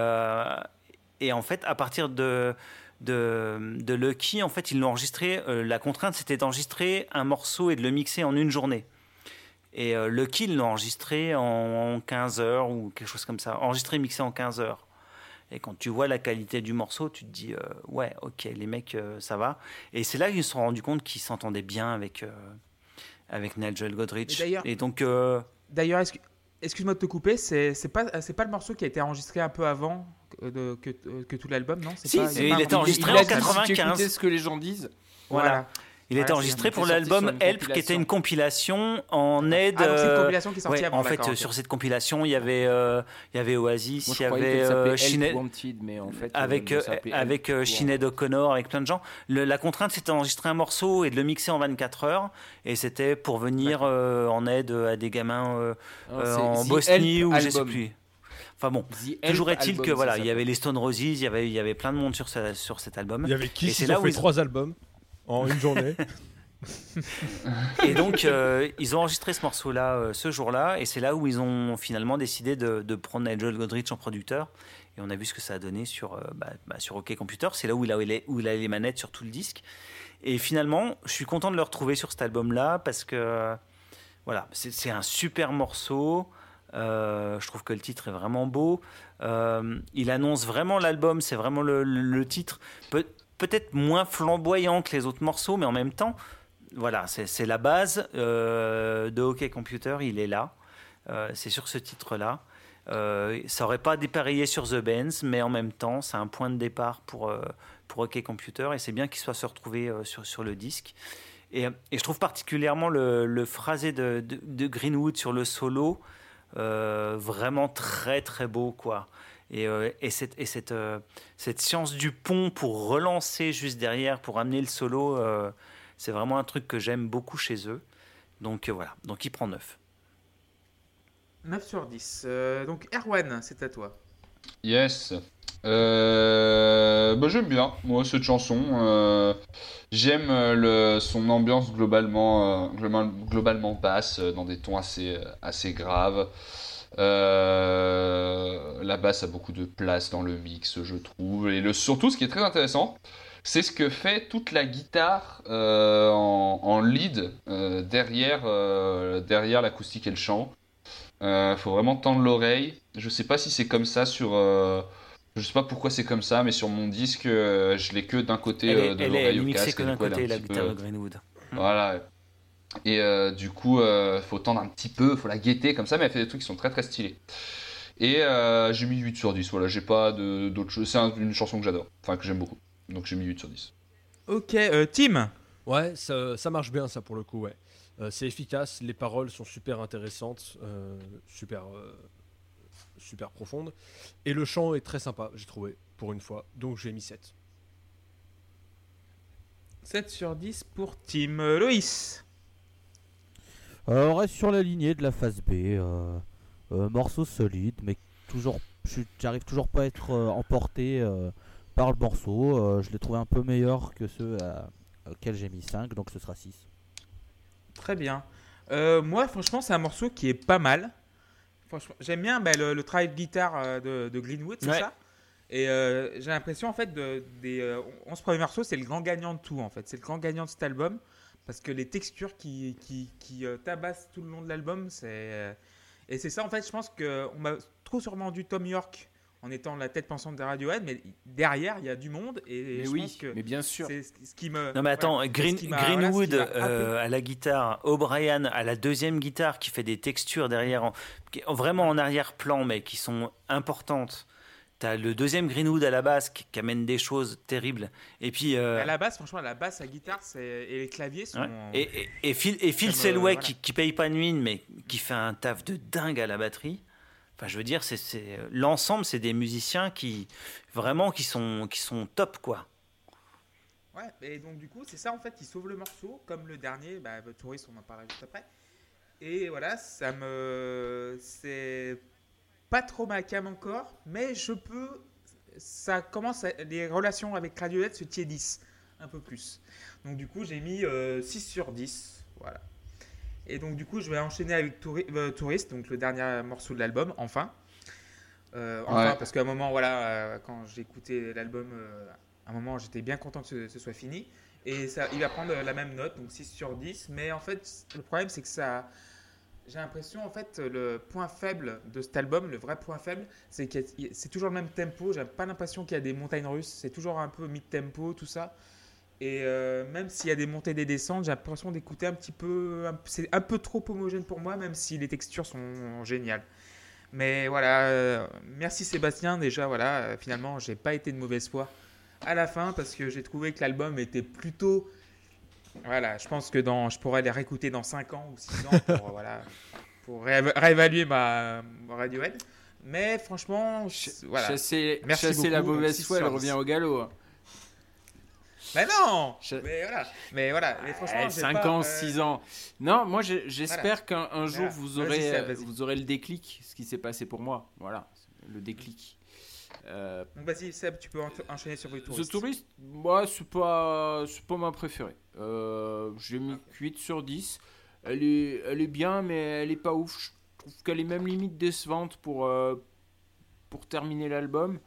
et en fait, à partir de, de, de Lucky, en fait, ils l'ont enregistré. euh, la contrainte, c'était d'enregistrer un morceau et de le mixer en une journée. Et euh, Lucky, ils l'ont enregistré en 15 heures ou quelque chose comme ça. Enregistré, mixé en 15 heures. Et quand tu vois la qualité du morceau, tu te dis, euh, ouais, ok, les mecs, ça va. Et c'est là qu'ils se sont rendus compte qu'ils s'entendaient bien avec, avec Nigel Godrich. Et donc, D'ailleurs, excu- excuse-moi de te couper, c'est pas, pas le morceau qui a été enregistré un peu avant? De- que, que tout l'album, non C'est Si, pas- il pas était enregistré il en dit, si tu 95. écoutais ce que les gens disent. Voilà. il Voilà, était enregistré pour l'album Help, qui était compilation. une compilation en aide. Ah, c'est une euh, compilation qui est sortie ouais, avant. en fait, sur cette compilation, il y avait, euh, il y avait Oasis, Moi, il y avait euh, s'appelait Help Sinead- Wanted, mais en fait, avec, euh, euh, avec euh, Sinead O'Connor, avec plein de gens. Le- la contrainte, c'était d'enregistrer un morceau et de le mixer en 24 heures. Et c'était pour venir euh, en aide à des gamins euh, Non, euh, c'est en The Bosnie Help ou je sais plus. Enfin bon, The toujours est-il que voilà, il y avait les Stone Roses, il y avait, il y avait plein de monde sur, ce- sur cet album. Il y avait Et Kiss, c'est ils là ont où fait ils- trois albums en une journée. [LAUGHS] [LAUGHS] Et donc, euh, ils ont enregistré ce morceau-là euh, ce jour-là, et c'est là où ils ont finalement décidé de, de prendre Nigel Godrich en producteur. Et on a vu ce que ça a donné sur, euh, bah, bah, sur OK Computer. C'est là où il, a, les, où il a les manettes sur tout le disque. Et finalement, je suis content de le retrouver sur cet album-là parce que voilà, c'est c'est un super morceau. Euh, je trouve que le titre est vraiment beau. Euh, il annonce vraiment l'album, c'est vraiment le, titre. Peut- peut-être moins flamboyant que les autres morceaux, mais en même temps, voilà, c'est la base euh, de Hockey Computer, il est là. C'est sur ce titre-là. Ça aurait pas dépareillé sur The Benz, mais en même temps, c'est un point de départ pour, pour Hockey Computer, et c'est bien qu'il soit se retrouver sur, sur le disque. Et, je trouve particulièrement le, phrasé de, Greenwood sur le solo vraiment très très beau, quoi. Et, et, cette, et cette, cette, science du pont pour relancer juste derrière, pour amener le solo, c'est vraiment un truc que j'aime beaucoup chez eux. Donc euh, voilà, donc il prend 9. 9 sur 10. Euh, donc Erwan, c'est à toi. Yes. Euh, bah, j'aime bien, moi, cette chanson. J'aime le, son ambiance globalement, globalement basse, dans des tons assez, assez graves. la basse a beaucoup de place dans le mix, je trouve. Et le, surtout, ce qui est très intéressant, c'est ce que fait toute la guitare euh, en, lead euh, derrière, euh, derrière l'acoustique et le chant. Il faut vraiment tendre l'oreille. Je sais pas si c'est comme ça sur. Je sais pas pourquoi c'est comme ça, mais sur mon disque, je l'ai que d'un côté de l'oreille au casque. que d'un côté la guitare de Greenwood. Voilà. Et du coup, il faut tendre un petit peu, faut la guetter comme ça, mais elle fait des trucs qui sont très très stylés. Et j'ai mis 8 sur 10. Voilà, j'ai pas d'autres choses. C'est une chanson que j'adore, enfin que j'aime beaucoup. Donc j'ai mis 8 sur 10. Ok, euh, Tim Ouais, ça, ça, marche bien ça pour le coup, ouais. Euh, c'est efficace, les paroles sont super intéressantes, euh, super, super profondes. Et le chant est très sympa, j'ai trouvé, pour une fois. Donc j'ai mis 7. 7 sur 10 pour Tim. Loïs On reste sur la lignée de la phase B. morceau solide, mais toujours, j'arrive toujours pas à être emporté le morceau. Euh, je l'ai trouvé un peu meilleur que ceux auxquels j'ai mis 5, donc ce sera 6. Très bien. Euh, moi, franchement, c'est un morceau qui est pas mal. J'aime bien bah, le, travail de guitare euh, de, de Greenwood, c'est ça Et j'ai l'impression, en fait, de, des 11 premiers morceaux, c'est le grand gagnant de tout, en fait. C'est le grand gagnant de cet album. Parce que les textures qui, qui, qui tabassent tout le long de l'album, c'est. Et c'est ça, en fait, je pense qu'on m'a trop sûrement du Tom York en étant la tête pensante de Radiohead, mais derrière, il y a du monde. Et, mais oui, mais bien sûr. C'est ce qui me. Non, mais attends, Greenwood euh, à la guitare, O'Brien à la deuxième guitare qui fait des textures derrière, vraiment en arrière-plan, mais qui sont importantes. T'as le deuxième Greenwood à la basse qui, amène des choses terribles. Et puis. Euh, à la basse, franchement, la basse, la guitare et les claviers sont. Et, et, Phil, et Phil Selway qui, qui paye pas de mine, mais qui fait un taf de dingue à la batterie je veux dire, c'est l'ensemble, c'est des musiciens qui vraiment qui sont qui sont top quoi. Ouais, et donc du coup, c'est ça en fait qui sauve le morceau, comme le dernier, bah, Touriste, on en parlera juste après. Et voilà, ça me, c'est pas trop ma cam encore, mais je peux, ça commence, les relations avec Radiohead se tiédissent un peu plus. Donc du coup, j'ai mis 6 euh, sur 10, voilà. Et donc, du coup, je vais enchaîner avec euh, Touriste, donc le dernier morceau de l'album, enfin. Euh, enfin, parce qu'à un moment, voilà, euh, quand écouté l'album, à un moment, j'étais bien content que ce, soit fini. Et ça, il va prendre la même note, donc 6 sur 10. Mais en fait, le problème, c'est que ça. J'ai l'impression, en fait, le point faible de cet album, le vrai point faible, c'est que c'est toujours le même tempo. J'ai pas l'impression qu'il y a des montagnes russes. C'est toujours un peu mid-tempo, tout ça. Et euh, même s'il y a des montées et des descentes, j'ai l'impression d'écouter un petit peu. C'est un peu trop homogène pour moi, même si les textures sont géniales. Mais voilà, euh, merci Sébastien. Déjà, voilà, euh, finalement, j'ai pas été de mauvaise foi à la fin parce que j'ai trouvé que l'album était plutôt. Voilà, je pense que dans, je pourrais les réécouter dans 5 ans ou 6 ans pour, [LAUGHS] voilà, pour réévaluer ma, Radiohead. Mais franchement, voilà. Chasser, merci la mauvaise foi, elle revient au galop. Mais non Mais voilà. Mais voilà. Mais franchement, 5 ans, 6 euh, ans. Non, moi j'espère qu'un jour vous, aurez, euh, vous aurez le déclic, ce qui s'est passé pour moi. Voilà, le déclic. Euh... Donc vas-y Seb, tu peux enchaîner sur les touristes. The Tourist, moi c'est pas, pas ma préférée. Euh, J'ai mis 8 sur 10. Elle est, elle est bien, mais elle est pas ouf. Je trouve qu'elle est même limite décevante pour, euh, pour terminer l'album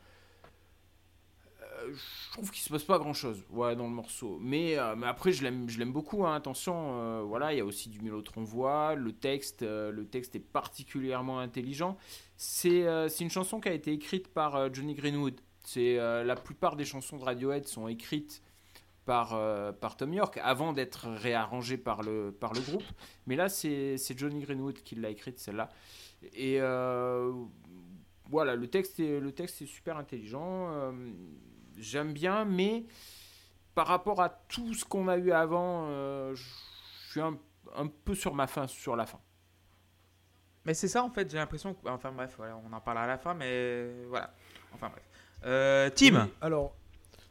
je trouve qu'il se passe pas grand chose ouais, dans le morceau. Mais, euh, mais après, je l'aime, beaucoup. Hein, attention, euh, voilà, il y a aussi du mélotron voix. Le texte, euh, le texte est particulièrement intelligent. C'est, c'est une chanson qui a été écrite par Johnny Greenwood. C'est euh, la plupart des chansons de Radiohead sont écrites par, euh, Tom York avant d'être réarrangées par le, groupe. Mais là, c'est Johnny Greenwood qui l'a écrite, celle-là. Et euh, voilà, le texte, le texte est super intelligent. Euh, J'aime bien, mais par rapport à tout ce qu'on a eu avant, euh, je suis un, un peu sur ma fin, sur la fin. Mais c'est ça en fait, j'ai l'impression que. Enfin bref, voilà, on en parle à la fin, mais voilà. Enfin bref. Euh, Tim, Oui, Alors,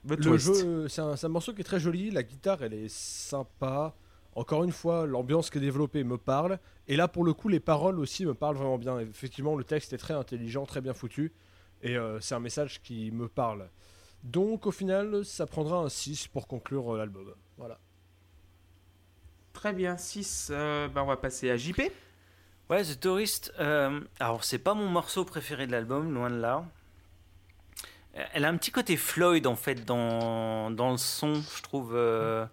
The le jeu, c'est un, c'est un morceau qui est très joli. La guitare, elle est sympa. Encore une fois, l'ambiance qui est développée me parle. Et là, pour le coup, les paroles aussi me parlent vraiment bien. Effectivement, le texte est très intelligent, très bien foutu. Et euh, c'est un message qui me parle. Donc, au final, ça prendra un 6 pour conclure euh, l'album. Voilà. Très bien, 6. ben on va passer à JP. Ouais, The Tourist, euh, alors c'est pas mon morceau préféré de l'album, loin de là. Euh, Elle a un petit côté Floyd en fait dans, dans le son, je trouve, euh,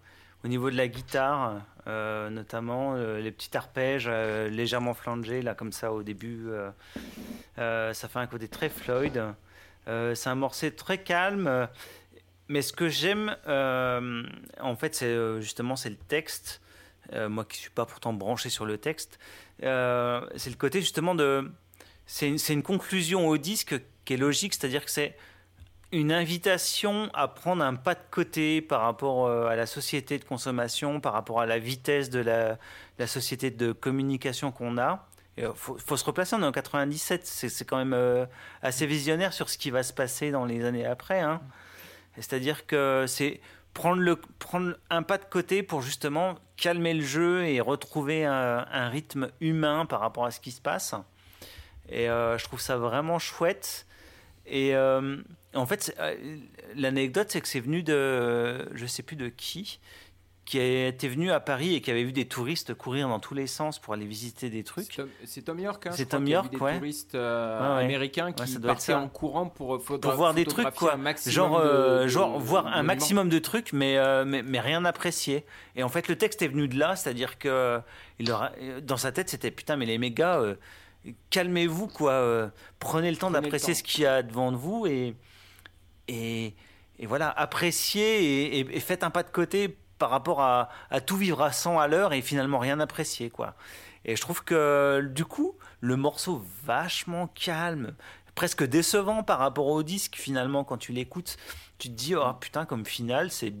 au niveau de la guitare, euh, notamment euh, les petits arpèges euh, légèrement flangés là comme ça au début. euh, euh, ça fait un côté très Floyd. Euh, c'est un morceau très calme. euh, Mais ce que j'aime, euh, en fait, c'est justement c'est le texte. Moi qui suis pas pourtant branché sur le texte, c'est le côté justement de. C'est une, conclusion au disque qui est logique, c'est-à-dire que c'est une invitation à prendre un pas de côté par rapport à la société de consommation, par rapport à la vitesse de la société de communication qu'on a. Il faut, faut se replacer, on est en 97, c'est quand même euh, assez visionnaire sur ce qui va se passer dans les années après. hein. C'est-à-dire que c'est prendre, le, prendre un pas de côté pour justement calmer le jeu et retrouver un, rythme humain par rapport à ce qui se passe. Et euh, je trouve ça vraiment chouette. Et euh, en fait, euh, l'anecdote, c'est que c'est venu de, je sais plus de qui, qui était venu à Paris et qui avait vu des touristes courir dans tous les sens pour aller visiter des trucs. C'est Tom York, hein, C'est Tom a York, des ouais. touristes euh, Ouais, ouais. américains qui partaient en courant pour, photo- Pour voir des trucs, quoi. Genre, de- euh, de- genre voir un maximum de trucs, mais, euh, mais, mais rien apprécié. Et en fait, le texte est venu de là, c'est-à-dire que il dans sa tête, c'était putain, mais les mégas, euh, calmez-vous, quoi. euh, prenez le temps d'apprécier ce qu'il y a devant de vous et, et, et voilà, appréciez et, et- et faites un pas de côté par rapport à, tout vivre à 100 à l'heure et finalement rien apprécier, quoi. Et je trouve que du coup, le morceau vachement calme, presque décevant par rapport au disque finalement quand tu l'écoutes, tu te dis oh putain comme finale c'est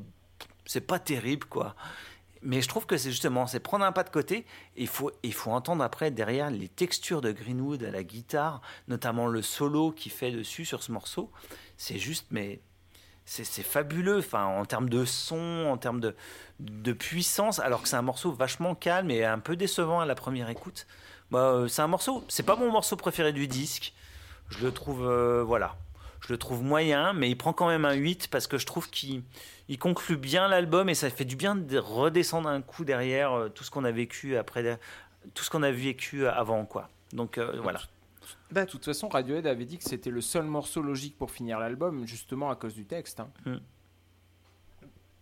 c'est pas terrible quoi. Mais je trouve que c'est justement c'est prendre un pas de côté il faut il faut entendre après derrière les textures de Greenwood à la guitare, notamment le solo qu'il fait dessus sur ce morceau, c'est juste mais c'est fabuleux enfin en termes de son, en termes de puissance alors que c'est un morceau vachement calme et un peu décevant à la première écoute. Bah, euh, c'est un morceau, c'est pas mon morceau préféré du disque. Je le trouve, euh, voilà, je le trouve moyen, mais il prend quand même un 8 parce que je trouve qu'il il conclut bien l'album et ça fait du bien de redescendre un coup derrière euh, tout ce qu'on a vécu après, tout ce qu'on a vécu avant, quoi. Donc voilà. De toute façon, Radiohead avait dit que c'était le seul morceau logique pour finir l'album, justement à cause du texte. hein.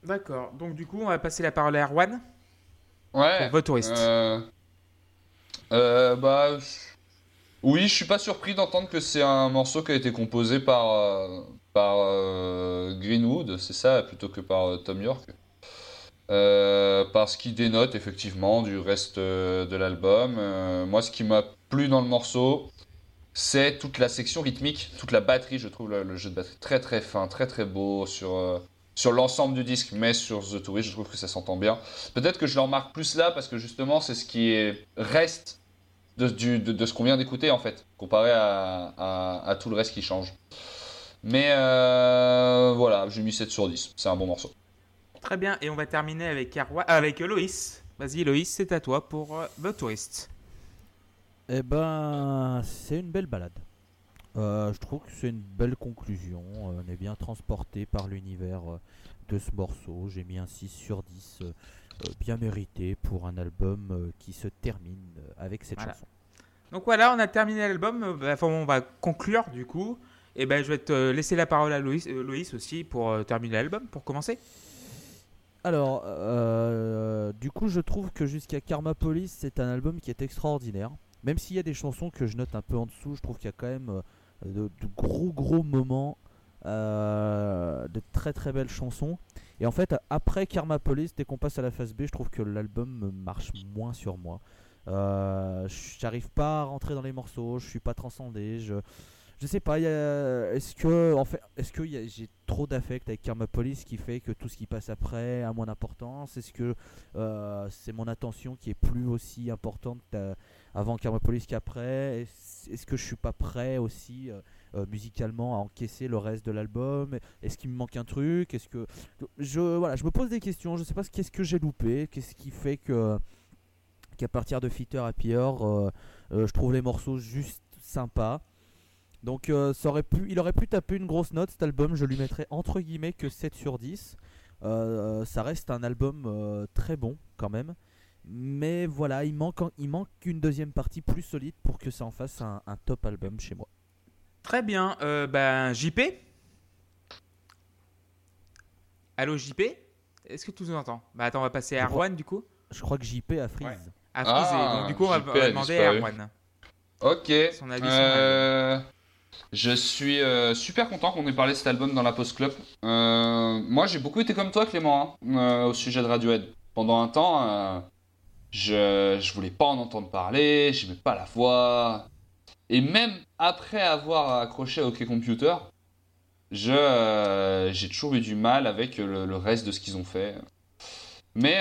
D'accord, donc du coup, on va passer la parole à Erwan Ouais. pour Tourist. Euh, euh, bah, oui, je suis pas surpris d'entendre que c'est un morceau qui a été composé par, euh, par euh, Greenwood, c'est ça, plutôt que par euh, Tom York. Euh, parce qu'il dénote effectivement du reste euh, de l'album. Euh, moi, ce qui m'a plu dans le morceau, c'est toute la section rythmique, toute la batterie. Je trouve le, jeu de batterie très très fin, très très beau sur, euh, sur l'ensemble du disque, mais sur The Tourist, je trouve que ça s'entend bien. Peut-être que je le remarque plus là parce que justement, c'est ce qui est, reste de, de, ce qu'on vient d'écouter en fait, comparé à, à, tout le reste qui change. Mais euh, voilà, j'ai mis 7 sur 10. C'est un bon morceau. Très bien, et on va terminer avec, avec Loïs. Vas-y Loïs, c'est à toi pour euh, The Tourist. Eh ben, c'est une belle balade. Euh, je trouve que c'est une belle conclusion. Euh, On est bien transporté par l'univers euh, de ce morceau. J'ai mis un 6 sur 10. euh, euh, bien mérité pour un album qui se termine avec cette Voilà. chanson. Donc voilà, on a terminé l'album. Bah, Enfin, on va conclure du coup. Et ben, je vais te laisser la parole à Loïs, Loïs aussi pour terminer l'album, pour commencer. Alors, du coup, je trouve que jusqu'à Karma Police, c'est un album qui est extraordinaire. Même s'il y a des chansons que je note un peu en dessous, je trouve qu'il y a quand même euh, de, gros gros moments euh, de très très belles chansons. Et en fait, après Karma Police, dès qu'on passe à la phase B, je trouve que l'album marche moins sur moi. Euh, J'arrive pas à rentrer dans les morceaux, je suis pas transcendé. Je, je sais pas, est-ce que en fait, est-ce que j'ai trop d'affect avec Karma Police qui fait que tout ce qui passe après a moins d'importance? Est-ce que euh, c'est mon attention qui est plus aussi importante avant Karma Police qu'après Est-ce que je suis pas prêt aussi euh, euh, musicalement à encaisser le reste de l'album? Est-ce qu'il me manque un truc? Est-ce que je voilà, je me pose des questions. Je sais pas qu'est-ce que j'ai loupé, qu'est-ce qui fait que qu'à partir de Fitter Happy Hour, je trouve les morceaux juste sympas. Donc euh, il aurait pu taper une grosse note cet album, je lui mettrais entre guillemets que 7 sur 10. Euh, ça reste un album euh, très bon quand même. Mais voilà, il manque, il manque une deuxième partie plus solide pour que ça en fasse un, top album chez moi. Très bien, ben JP Allô JP Est-ce que tu nous entends? Bah attends, on va passer à Erwan du coup. Je crois que JP a freeze. A freeze, ah, donc du coup on va, demander à Erwan. Ok. Son avis, son je suis euh, super content qu'on ait parlé de cet album dans la Post Club. Euh, moi, j'ai beaucoup été comme toi, Clément, hein, euh, au sujet de Radiohead. Pendant un temps, je, je voulais pas en entendre parler, j'aimais pas la voix. Et même après avoir accroché à OK Computer, je, j'ai toujours eu du mal avec le, reste de ce qu'ils ont fait. Mais,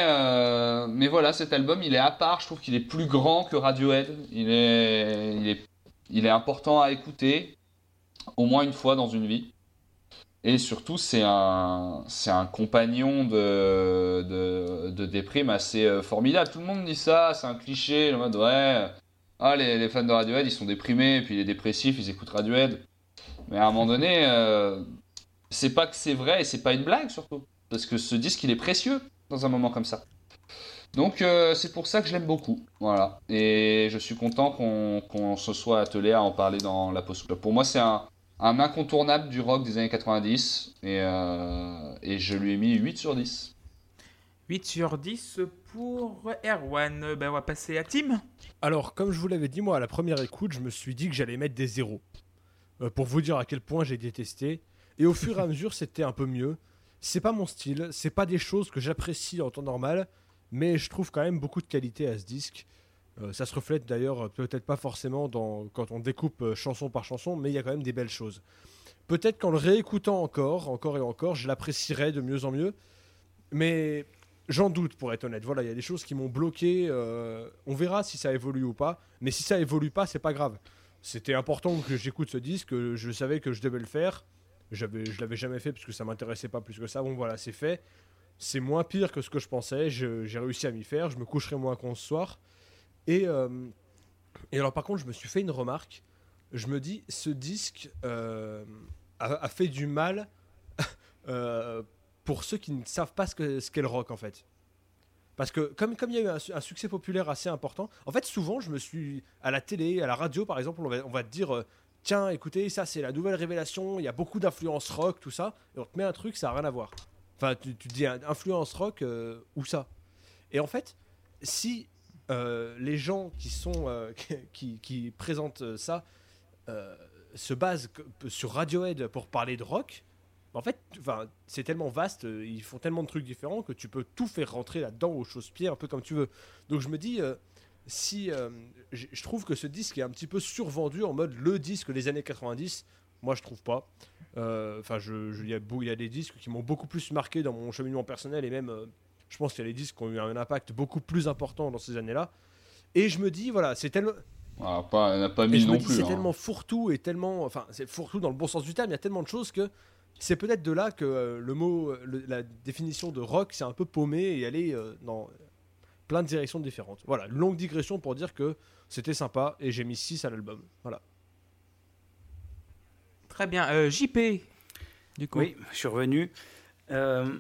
mais voilà, cet album, il est à part. Je trouve qu'il est plus grand que Radiohead. Il est, il est, il est important à écouter au moins une fois dans une vie. Et surtout, c'est un, c'est un compagnon de, de, déprime assez euh, formidable. Tout le monde dit ça, c'est un cliché, mode ouais, ah, les, les, fans de Radiohead, ils sont déprimés, puis les dépressifs, ils écoutent Radiohead. Mais à un moment donné, euh, c'est pas que c'est vrai et c'est pas une blague surtout. Parce que ce disque, il est précieux dans un moment comme ça. Donc euh, c'est pour ça que je l'aime beaucoup. Voilà. Et je suis content qu'on, qu'on se soit attelé à en parler dans la post Pour moi, c'est un, un incontournable du rock des années 90 et, euh, et je lui ai mis 8 sur 10. 8 sur 10 pour Erwan. Ben, on va passer à Tim. Alors, comme je vous l'avais dit, moi, à la première écoute, je me suis dit que j'allais mettre des zéros. Euh, pour vous dire à quel point j'ai détesté. Et au fur et à [LAUGHS] mesure, c'était un peu mieux. C'est pas mon style, c'est pas des choses que j'apprécie en temps normal, mais je trouve quand même beaucoup de qualité à ce disque. Euh, ça se reflète d'ailleurs euh, peut-être pas forcément quand on découpe euh, chanson par chanson, mais il y a quand même des belles choses. Peut-être qu'en le réécoutant encore, encore et encore, je l'apprécierais de mieux en mieux. Mais j'en doute pour être honnête. Voilà, il y a des choses qui m'ont bloqué. on verra si ça évolue ou pas. Mais si ça évolue pas, c'est pas grave. C'était important que j'écoute ce disque. Je savais que je devais le faire. J'avais, je l'avais jamais fait parce que ça m'intéressait pas plus que ça. Bon voilà, c'est fait. C'est moins pire que ce que je pensais. j'ai réussi à m'y faire. Je me coucherai moins con ce soir. Et, euh, et alors par contre, je me suis fait une remarque. Je me dis, ce disque euh, a, fait du mal [LAUGHS] euh, pour ceux qui ne savent pas ce qu'est le rock en fait. Parce que comme, comme il y a eu un, succès populaire assez important, en fait souvent je me suis à la télé, à la radio par exemple, on va, te dire tiens écoutez ça c'est la nouvelle révélation, il y a beaucoup d'influence rock, tout ça, et on te met un truc ça n'a rien à voir. Enfin tu, tu dis influence rock, où ça Et en fait si euh, les gens qui sont euh, [LAUGHS] qui, présentent euh, ça se basent sur Radiohead pour parler de rock. En fait, c'est tellement vaste, ils font tellement de trucs différents que tu peux tout faire rentrer là-dedans au chausse-pied un peu comme tu veux. Donc je me dis, si je trouve que ce disque est un petit peu survendu en mode le disque des années 90, moi je trouve pas. Enfin, il y, y, a des disques qui m'ont beaucoup plus marqué dans mon cheminement personnel et même je pense qu'il y a les disques qui ont eu un impact beaucoup plus important dans ces années-là. Et je me dis, voilà, c'est tellement. Ah, pas, n'a pas mis non plus. C'est hein. tellement fourre-tout et tellement. Enfin, c'est fourre-tout dans le bon sens du terme, il y a tellement de choses que c'est peut-être de là que euh, le mot, la définition de rock s'est un peu paumé et allé euh, dans plein de directions différentes. Voilà, longue digression pour dire que c'était sympa et j'ai mis 6 à l'album. Voilà. Très bien. Euh, JP, du coup. Oui, je suis revenu. Euh...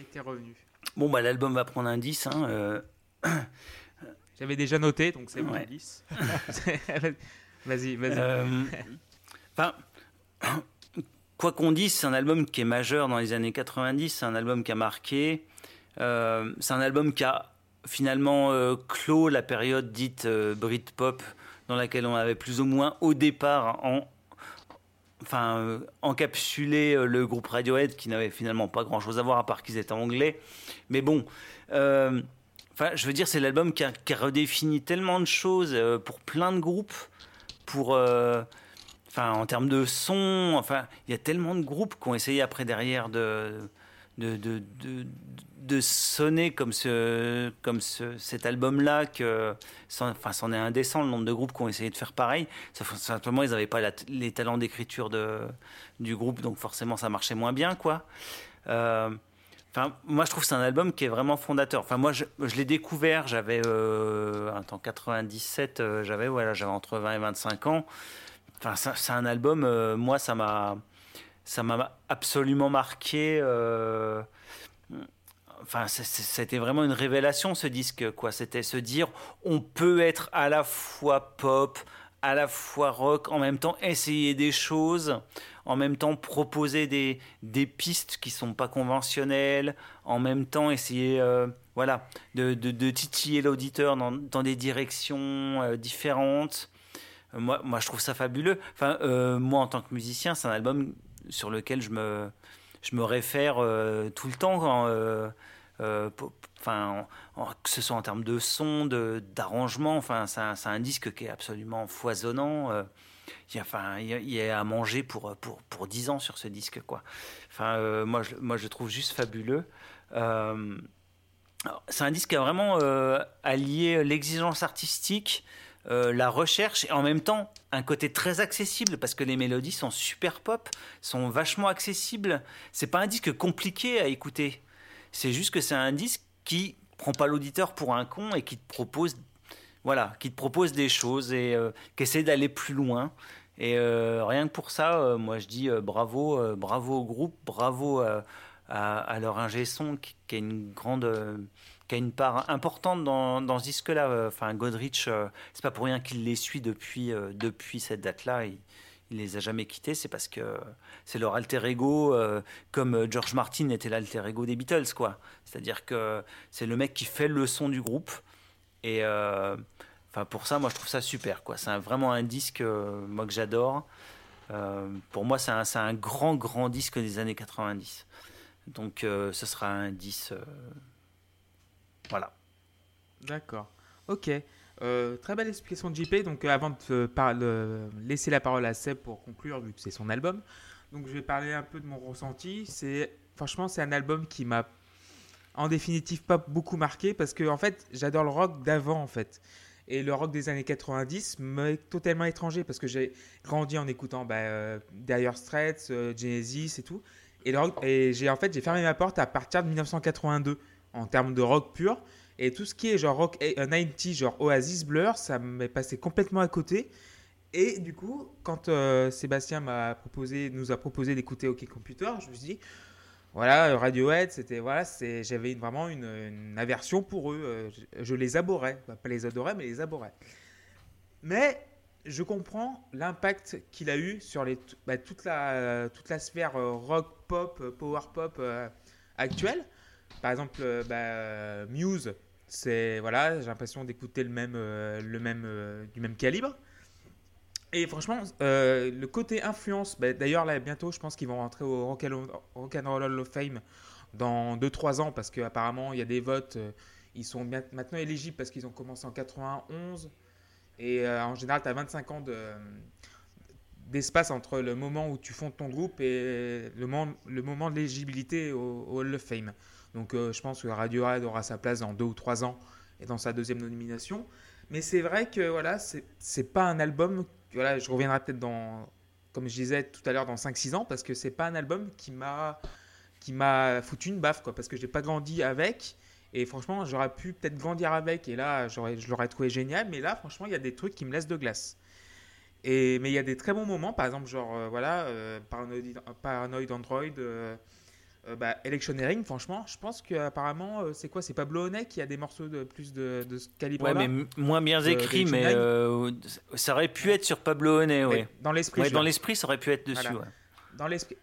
été revenu. Bon, bah, l'album va prendre un 10. Hein, euh. [CLEARS THROAT] J'avais déjà noté, donc c'est bon, 10. [LAUGHS] vas-y, vas-y. Euh, enfin, [CLEARS THROAT] quoi qu'on dise, c'est un album qui est majeur dans les années 90. C'est un album qui a marqué. Euh, c'est un album qui a finalement clos la période dite Britpop, dans laquelle on avait plus ou moins au départ en, enfin, euh, encapsuler euh, le groupe Radiohead qui n'avait finalement pas grand chose à voir à part qu'ils étaient anglais. Mais bon, euh, je veux dire, c'est l'album qui a, redéfini tellement de choses pour plein de groupes, pour, enfin, en termes de son, enfin, il y a tellement de groupes qui ont essayé après derrière de, de, de, de, de sonner comme, ce, comme ce, cet album-là que, c'en- est indécent le nombre de groupes qui ont essayé de faire pareil. Simplement, ils n'avaient pas les talents d'écriture du groupe, donc forcément, ça marchait moins bien, quoi. Euh, moi, je trouve que c'est un album qui est vraiment fondateur. Enfin, moi, je, je l'ai découvert, j'avais, euh, en 97, euh, j'avais, voilà, j'avais entre 20 et 25 ans. Enfin, c'est un album, euh, moi, ça m'a, ça m'a absolument marqué. Enfin, c'était vraiment une révélation ce disque, quoi. C'était se dire, on peut être à la fois pop, à la fois rock, en même temps essayer des choses, en même temps proposer des, des pistes qui sont pas conventionnelles, en même temps essayer, euh, voilà, de, de, titiller l'auditeur dans, dans des directions euh, différentes. Euh, Moi, moi, je trouve ça fabuleux. Enfin, moi, en tant que musicien, c'est un album sur lequel je me, je me réfère euh, tout le temps, euh, euh, enfin, en- en- que ce soit en termes de son, d'arrangement. Enfin, c'est un, disque qui est absolument foisonnant. Il y, a, enfin, y à manger pour, pour, pour 10 ans sur ce disque. Quoi. Enfin, moi, je, moi, je le trouve juste fabuleux. C'est un disque qui a vraiment allié l'exigence artistique, euh, la recherche et en même temps un côté très accessible parce que les mélodies sont super pop, sont vachement accessibles. C'est pas un disque compliqué à écouter. C'est juste que c'est un disque qui prend pas l'auditeur pour un con et qui te propose, voilà, qui te propose des choses et euh, qui essaie d'aller plus loin. Et euh, rien que pour ça, euh, moi je dis bravo, bravo au groupe, bravo à, à leur ingé son qui, a une grande, qui a une part importante dans, dans ce disque-là. Enfin, Godrich, euh, c'est pas pour rien qu'il les suit depuis, euh, depuis cette date-là. Il, il les a jamais quittés, c'est parce que c'est leur alter ego, euh, comme George Martin était l'alter ego des Beatles, quoi. C'est-à-dire que c'est le mec qui fait le son du groupe. Et enfin, pour ça, moi, je trouve ça super, quoi. C'est vraiment un disque, moi, que j'adore. Pour moi, c'est un, un grand, grand disque des années 90. Donc, ce sera un 10. Voilà. D'accord. Ok. Euh, très belle explication de JP. Donc, euh, avant de laisser la parole à Seb pour conclure, vu que c'est son album, donc je vais parler un peu de mon ressenti. C'est franchement, c'est un album qui m'a, en définitive, pas beaucoup marqué parce que en fait, j'adore le rock d'avant, en fait. Et le rock des années 90 m'est totalement étranger parce que j'ai grandi en écoutant bah, euh, euh, Genesis et tout. Et j'ai en fait j'ai fermé ma porte à partir de 1982 en termes de rock pur. Et tout ce qui est genre rock eh, euh, 90, genre Oasis, Blur, ça m'est passé complètement à côté. Et du coup, quand euh, Sébastien m'a proposé, nous a proposé d'écouter OK Computer, je me suis dit, voilà, Radiohead, c'était voilà, c'est, j'avais vraiment une, aversion pour eux. euh, Je, les abhorrais, Bah, pas les adorais, mais les abhorrais. Mais je comprends l'impact qu'il a eu sur les, bah, toute la toute la sphère rock, pop, power pop actuelle. Par exemple, euh, bah, euh, Muse, c'est voilà, j'ai l'impression d'écouter le même, euh, le même, du même calibre. Et franchement, le côté influence, bah, d'ailleurs bientôt, je pense qu'ils vont rentrer au Rock and Rock and Roll Hall of Fame dans 2-3 ans parce qu'apparemment il y a des votes, ils sont maintenant éligibles parce qu'ils ont commencé en 91 et en général tu as 25 ans de d'espace entre le moment où tu fondes ton groupe et le moment, de l'éligibilité au Hall of Fame. Donc euh, je pense que Radiohead aura sa place dans deux ou trois ans et dans sa deuxième nomination. Mais c'est vrai que voilà, c'est pas un album. Voilà, je reviendrai peut-être dans, comme je disais tout à l'heure, dans 5-6 ans, parce que c'est pas un album qui m'a qui m'a foutu une baffe, quoi, parce que j'ai pas grandi avec. Et franchement, j'aurais pu peut-être grandir avec, et là, je l'aurais trouvé génial. Mais là, franchement, il y a des trucs qui me laissent de glace. Et, mais il y a des très bons moments, par exemple, genre, euh, voilà, euh, Paranoid, Paranoid Android, euh, euh, bah, Electioneering, franchement, je pense qu'apparemment, euh, c'est quoi C'est Pablo Honey qui a des morceaux de plus de, de ce Ouais, calibre-là mais m- moins bien écrit, mais euh, ça aurait pu être sur Pablo Mais ouais. Dans l'esprit, Ouais, dans l'esprit, ça aurait pu être dessus, Voilà. ouais. dans l'esprit.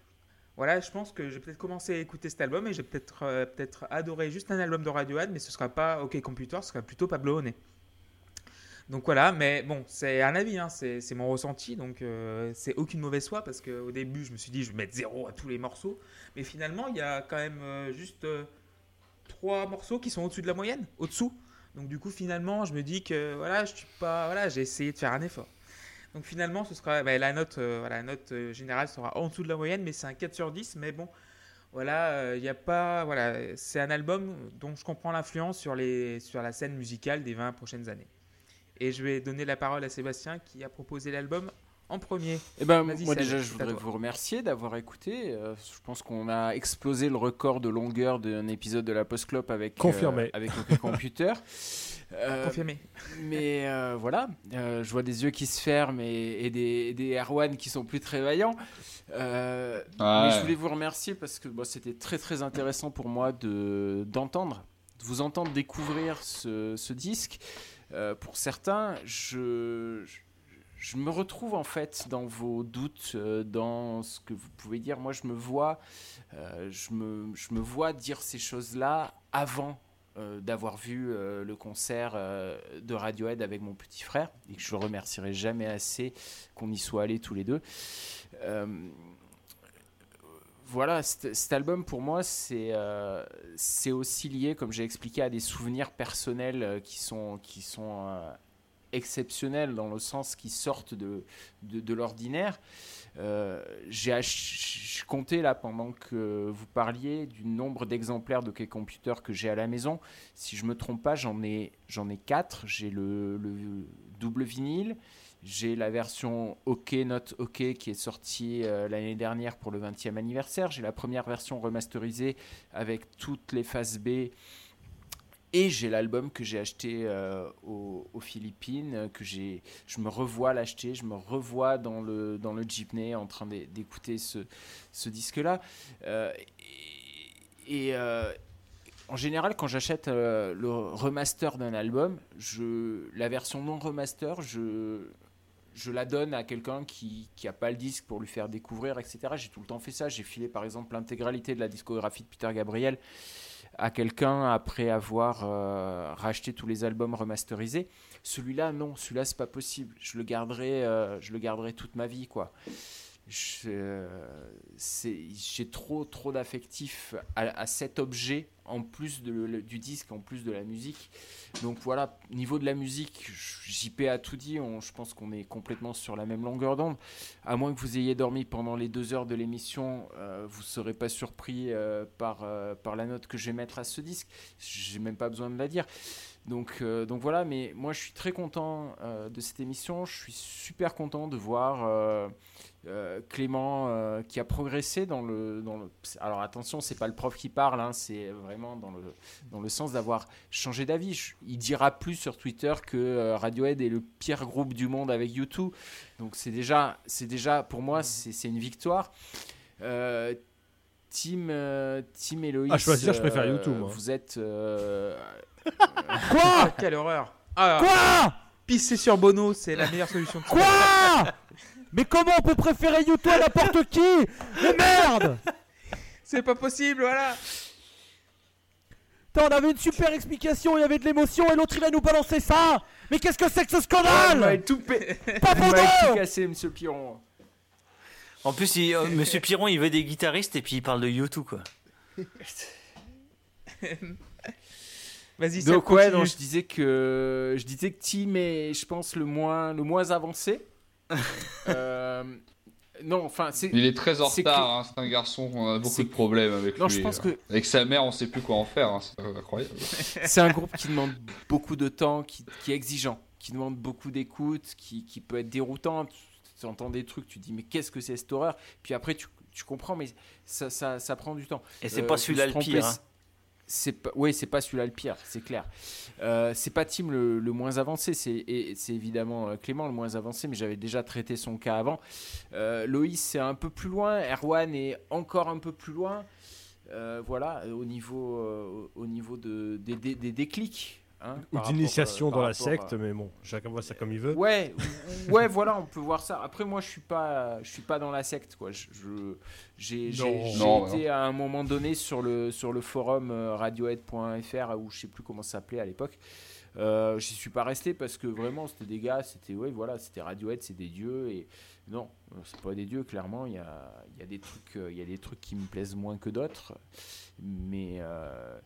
Voilà, je pense que j'ai peut-être commencé à écouter cet album et j'ai peut-être euh, peut-être adoré juste un album de Radiohead, mais ce sera pas OK Computer, ce sera plutôt Pablo Honey. Donc voilà, mais bon, c'est un avis, hein, c'est mon ressenti, donc euh, c'est aucune mauvaise foi parce qu'au début je me suis dit je vais mettre zéro à tous les morceaux, mais finalement il y a quand même euh, juste euh, trois morceaux qui sont au-dessus de la moyenne, au-dessous. Donc du coup finalement je me dis que voilà, je suis pas, voilà, j'ai essayé de faire un effort. Donc finalement ce sera, la note, la note générale sera en dessous de la moyenne, mais c'est un 4 sur 10, mais bon. Voilà, il a pas, voilà, c'est un album dont je comprends l'influence sur sur la scène musicale des 20 prochaines années. Et je vais donner la parole à Sébastien qui a proposé l'album en premier. Eh ben, moi déjà, je voudrais vous remercier d'avoir écouté. Euh, je pense qu'on a explosé le record de longueur d'un épisode de la Post Club avec Confirmé. euh, avec OK Computer. [LAUGHS] Euh, Confirmé. mais euh, voilà, euh, je vois des yeux qui se ferment et, et des, des R1 qui sont plus très vaillants. Euh, Ouais. Mais je voulais vous remercier parce que bon, c'était très très intéressant pour moi de d'entendre, de vous entendre découvrir ce, ce disque. Euh, pour certains, je, me retrouve en fait dans vos doutes, euh, dans ce que vous pouvez dire. Moi, je me vois, euh, je, me, vois dire ces choses-là avant d'avoir vu le concert de Radiohead avec mon petit frère et que je ne remercierai jamais assez qu'on y soit allés tous les deux. Voilà, cet, album pour moi, c'est euh, c'est aussi lié, comme j'ai expliqué, à des souvenirs personnels euh, qui sont, qui sont euh, exceptionnels dans le sens qui sortent de, de, l'ordinaire. J'ai compté là pendant que vous parliez du nombre d'exemplaires de Key Computer que j'ai à la maison. Si je me trompe pas, j'en ai ai quatre. J'ai le double vinyle, j'ai la version OK Not OK qui est sortie euh, l'année dernière pour le 20e anniversaire. J'ai la première version remasterisée avec toutes les phases B. Et j'ai l'album que j'ai acheté euh, aux, Philippines, que je me revois l'acheter, je me revois dans le, dans le jeepney en train d'é- d'écouter ce, ce disque-là. Euh, et en général, quand j'achète le remaster d'un album, je, la version non remaster, je, je la donne à quelqu'un qui n'a pas le disque pour lui faire découvrir, etc. J'ai tout le temps fait ça. J'ai filé par exemple l'intégralité de la discographie de Peter Gabriel à quelqu'un après avoir euh, racheté tous les albums remasterisés. Celui-là, non, celui-là, c'est pas possible. Je le garderai, euh, je le garderai toute ma vie, quoi. J'ai trop, trop d'affectif à, cet objet en plus du disque, en plus de la musique. Donc voilà, niveau de la musique, JP a tout dit. je pense qu'on est complètement sur la même longueur d'onde. À moins que vous ayez dormi pendant les deux heures de l'émission, euh, vous ne serez pas surpris euh, par, euh, par la note que je vais mettre à ce disque. J'ai même pas besoin de la dire. Donc, euh, donc voilà, mais moi je suis très content euh, de cette émission. Je suis super content de voir euh, Clément qui a progressé dans le, dans le. Alors attention, c'est pas le prof qui parle, hein, c'est vraiment dans le, dans le sens d'avoir changé d'avis. Je- Il dira plus sur Twitter que Radiohead est le pire groupe du monde avec U2. Donc c'est déjà, c'est déjà pour moi, c'est c'est une victoire. Team, team Eloïs. À choisir, je préfère euh, U2, moi. Vous êtes. [LAUGHS] euh, Ah, quelle horreur Ah, Quoi pisser sur Bono, c'est la meilleure solution. de Quoi Mais comment on peut préférer YouTube à n'importe qui Mais merde C'est pas possible, voilà Putain, on avait une super explication, il y avait de l'émotion et l'autre il va nous balancer ça Mais qu'est-ce que c'est que ce Ah, scandale tout, pé- Pas m'avez tout Bono cassé, monsieur Piron. En plus, il- euh, [LAUGHS] Monsieur Piron, il veut des guitaristes et puis il parle de YouTube, quoi. [LAUGHS] Vas-y, Donc ouais, non, je disais que je disais que Tim est, je pense, le moins le moins avancé. [LAUGHS] Euh, non, enfin, c'est. Il est très en C'est retard, que- hein, c'est un garçon, on a beaucoup c'est de problèmes avec Non, lui. je pense euh. que Avec sa mère, on sait plus quoi en faire, hein, c'est incroyable. [LAUGHS] c'est un groupe qui demande beaucoup de temps, qui, qui est exigeant, qui demande beaucoup d'écoute, qui, qui peut être déroutant. Tu, entends des trucs, tu te dis mais qu'est-ce que c'est cette horreur? Puis après tu, tu comprends, mais ça, ça, ça prend du temps. Et c'est Euh, pas celui-là le pire. hein. C'est- pas, oui, c'est pas celui-là le pire, c'est clair. Euh, c'est pas Tim le, moins avancé, c'est évidemment euh, Clément le moins avancé, mais j'avais déjà traité son cas avant. Euh, Loïs c'est un peu plus loin, Erwan est encore un peu plus loin. Voilà, au niveau, au niveau de, des, des- des déclics. Hein, Ou d'initiation euh, dans la secte, à- mais bon, chacun voit ça comme il veut. Ouais, [LAUGHS] ouais, voilà, on peut voir ça. Après, moi, je suis pas, je suis pas dans la secte, quoi. Je, je- j'ai, été à un moment donné sur le sur le forum euh, radiohead.fr où je sais plus comment ça s'appelait à l'époque. Euh, J'y suis pas resté parce que vraiment c'était des gars, c'était ouais voilà, c'était Radiohead, c'est des dieux et non, euh, c'est pas des dieux clairement. Il y a, il y a des trucs, euh, il y a des trucs qui me plaisent moins que d'autres, mais euh,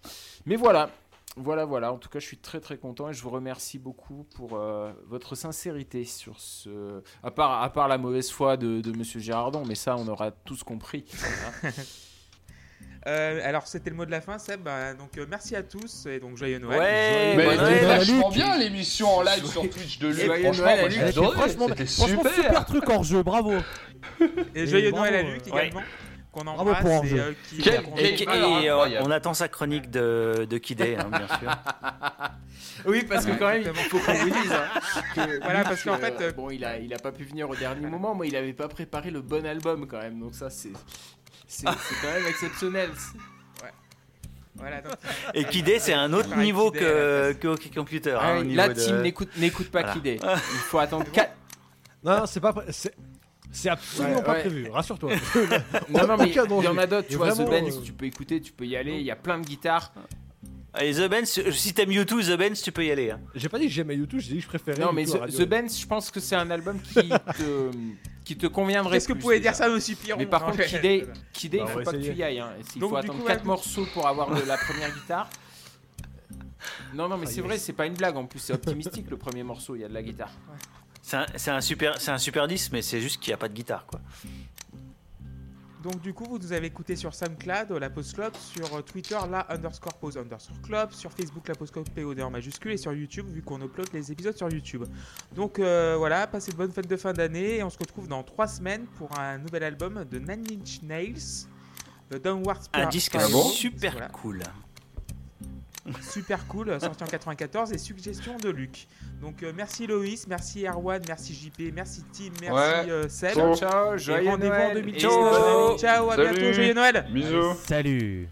mais voilà. Voilà, voilà. En tout cas, je suis très très content et je vous remercie beaucoup pour euh, votre sincérité sur ce. À part, à part la mauvaise foi de, de Monsieur Girardon, mais ça, on aura tous compris. [LAUGHS] hein. Euh, alors, c'était le mot de la fin, Seb. Bah, donc, euh, merci à tous et donc joyeux Noël. Ouais, elle Noël. Noël, vachement bien l'émission en live Joyeux- sur Twitch de Luc. Joyeux Franchement, Noël moi adoré. franchement, super. super truc hors jeu, bravo. Et joyeux bravo, Noël à euh, Luc ouais. Qu'on Bravo embrasse pour et euh, qui Quel- qu'on- Et, Et- et, alors, euh, on attend sa chronique de, de Kidé, hein, bien sûr. [LAUGHS] Oui, parce que quand même, il faut qu'on vous dise. hein, que [LAUGHS] Voilà, parce qu'en fait, euh, bon, il a, il a pas pu venir au dernier moment. Moi, il avait pas préparé le bon album quand même. Donc ça, c'est, c'est, c'est quand même [LAUGHS] exceptionnel. Voilà, donc, Et Kidé, c'est un autre niveau Kidé, que, que Hockey Computer. hein, Ah au oui, niveau la de- team n'écoute, n'écoute pas Voilà. Kidé. Il faut attendre 4. Non, non, c'est pas. C'est absolument Ouais, pas ouais. prévu, rassure-toi. [LAUGHS] Non, non, mais il y en a d'autres. Tu Et vois, The Benz, euh, tu peux écouter, tu peux y aller. Il y a plein de guitares. Allez, The Benz, si t'aimes YouTube, The Benz, tu peux y aller. hein. J'ai pas dit que j'aimais YouTube, j'ai dit que je préférais. Non, mais The. The Benz, je pense que c'est un album qui [LAUGHS] te, qui te conviendrait. Qu'est-ce que vous pouvez dire ça, monsieur Piron Mais par contre, Ouais. Kidé, Kidé, Bah, il faut pas que tu y ailles. Hein. Il Donc, faut attendre coup, 4 ouais. morceaux pour avoir la première guitare. [LAUGHS] Non, non, mais Ah, c'est yes. vrai, c'est pas une blague. En plus, c'est optimistique le premier morceau. Il y a de la guitare. C'est un, un super, c'est un super 10, mais c'est juste qu'il n'y a pas de guitare, quoi. Donc du coup, vous nous avez écouté sur SoundCloud, la Pause Club, sur euh, Twitter, la underscore pause underscore club, sur Facebook, la Pause Club POD en majuscule, et sur YouTube, vu qu'on upload les épisodes sur YouTube. Donc euh, voilà, passez de bonnes fêtes de fin d'année, et on se retrouve dans 3 semaines pour un nouvel album de Nine Inch Nails, The Downward Un Spir- disque Spiral. super Voilà. cool. Super cool, sorti en 94 et suggestion de Luc. Donc euh, merci Loïs, merci Erwan, merci JP, merci Tim, merci Ouais. euh, Seb. Ciao. Ciao, joyeux rendez-vous en Noël. 2000. et Ciao, à Salut. bientôt, joyeux Noël. Bisous. Salut.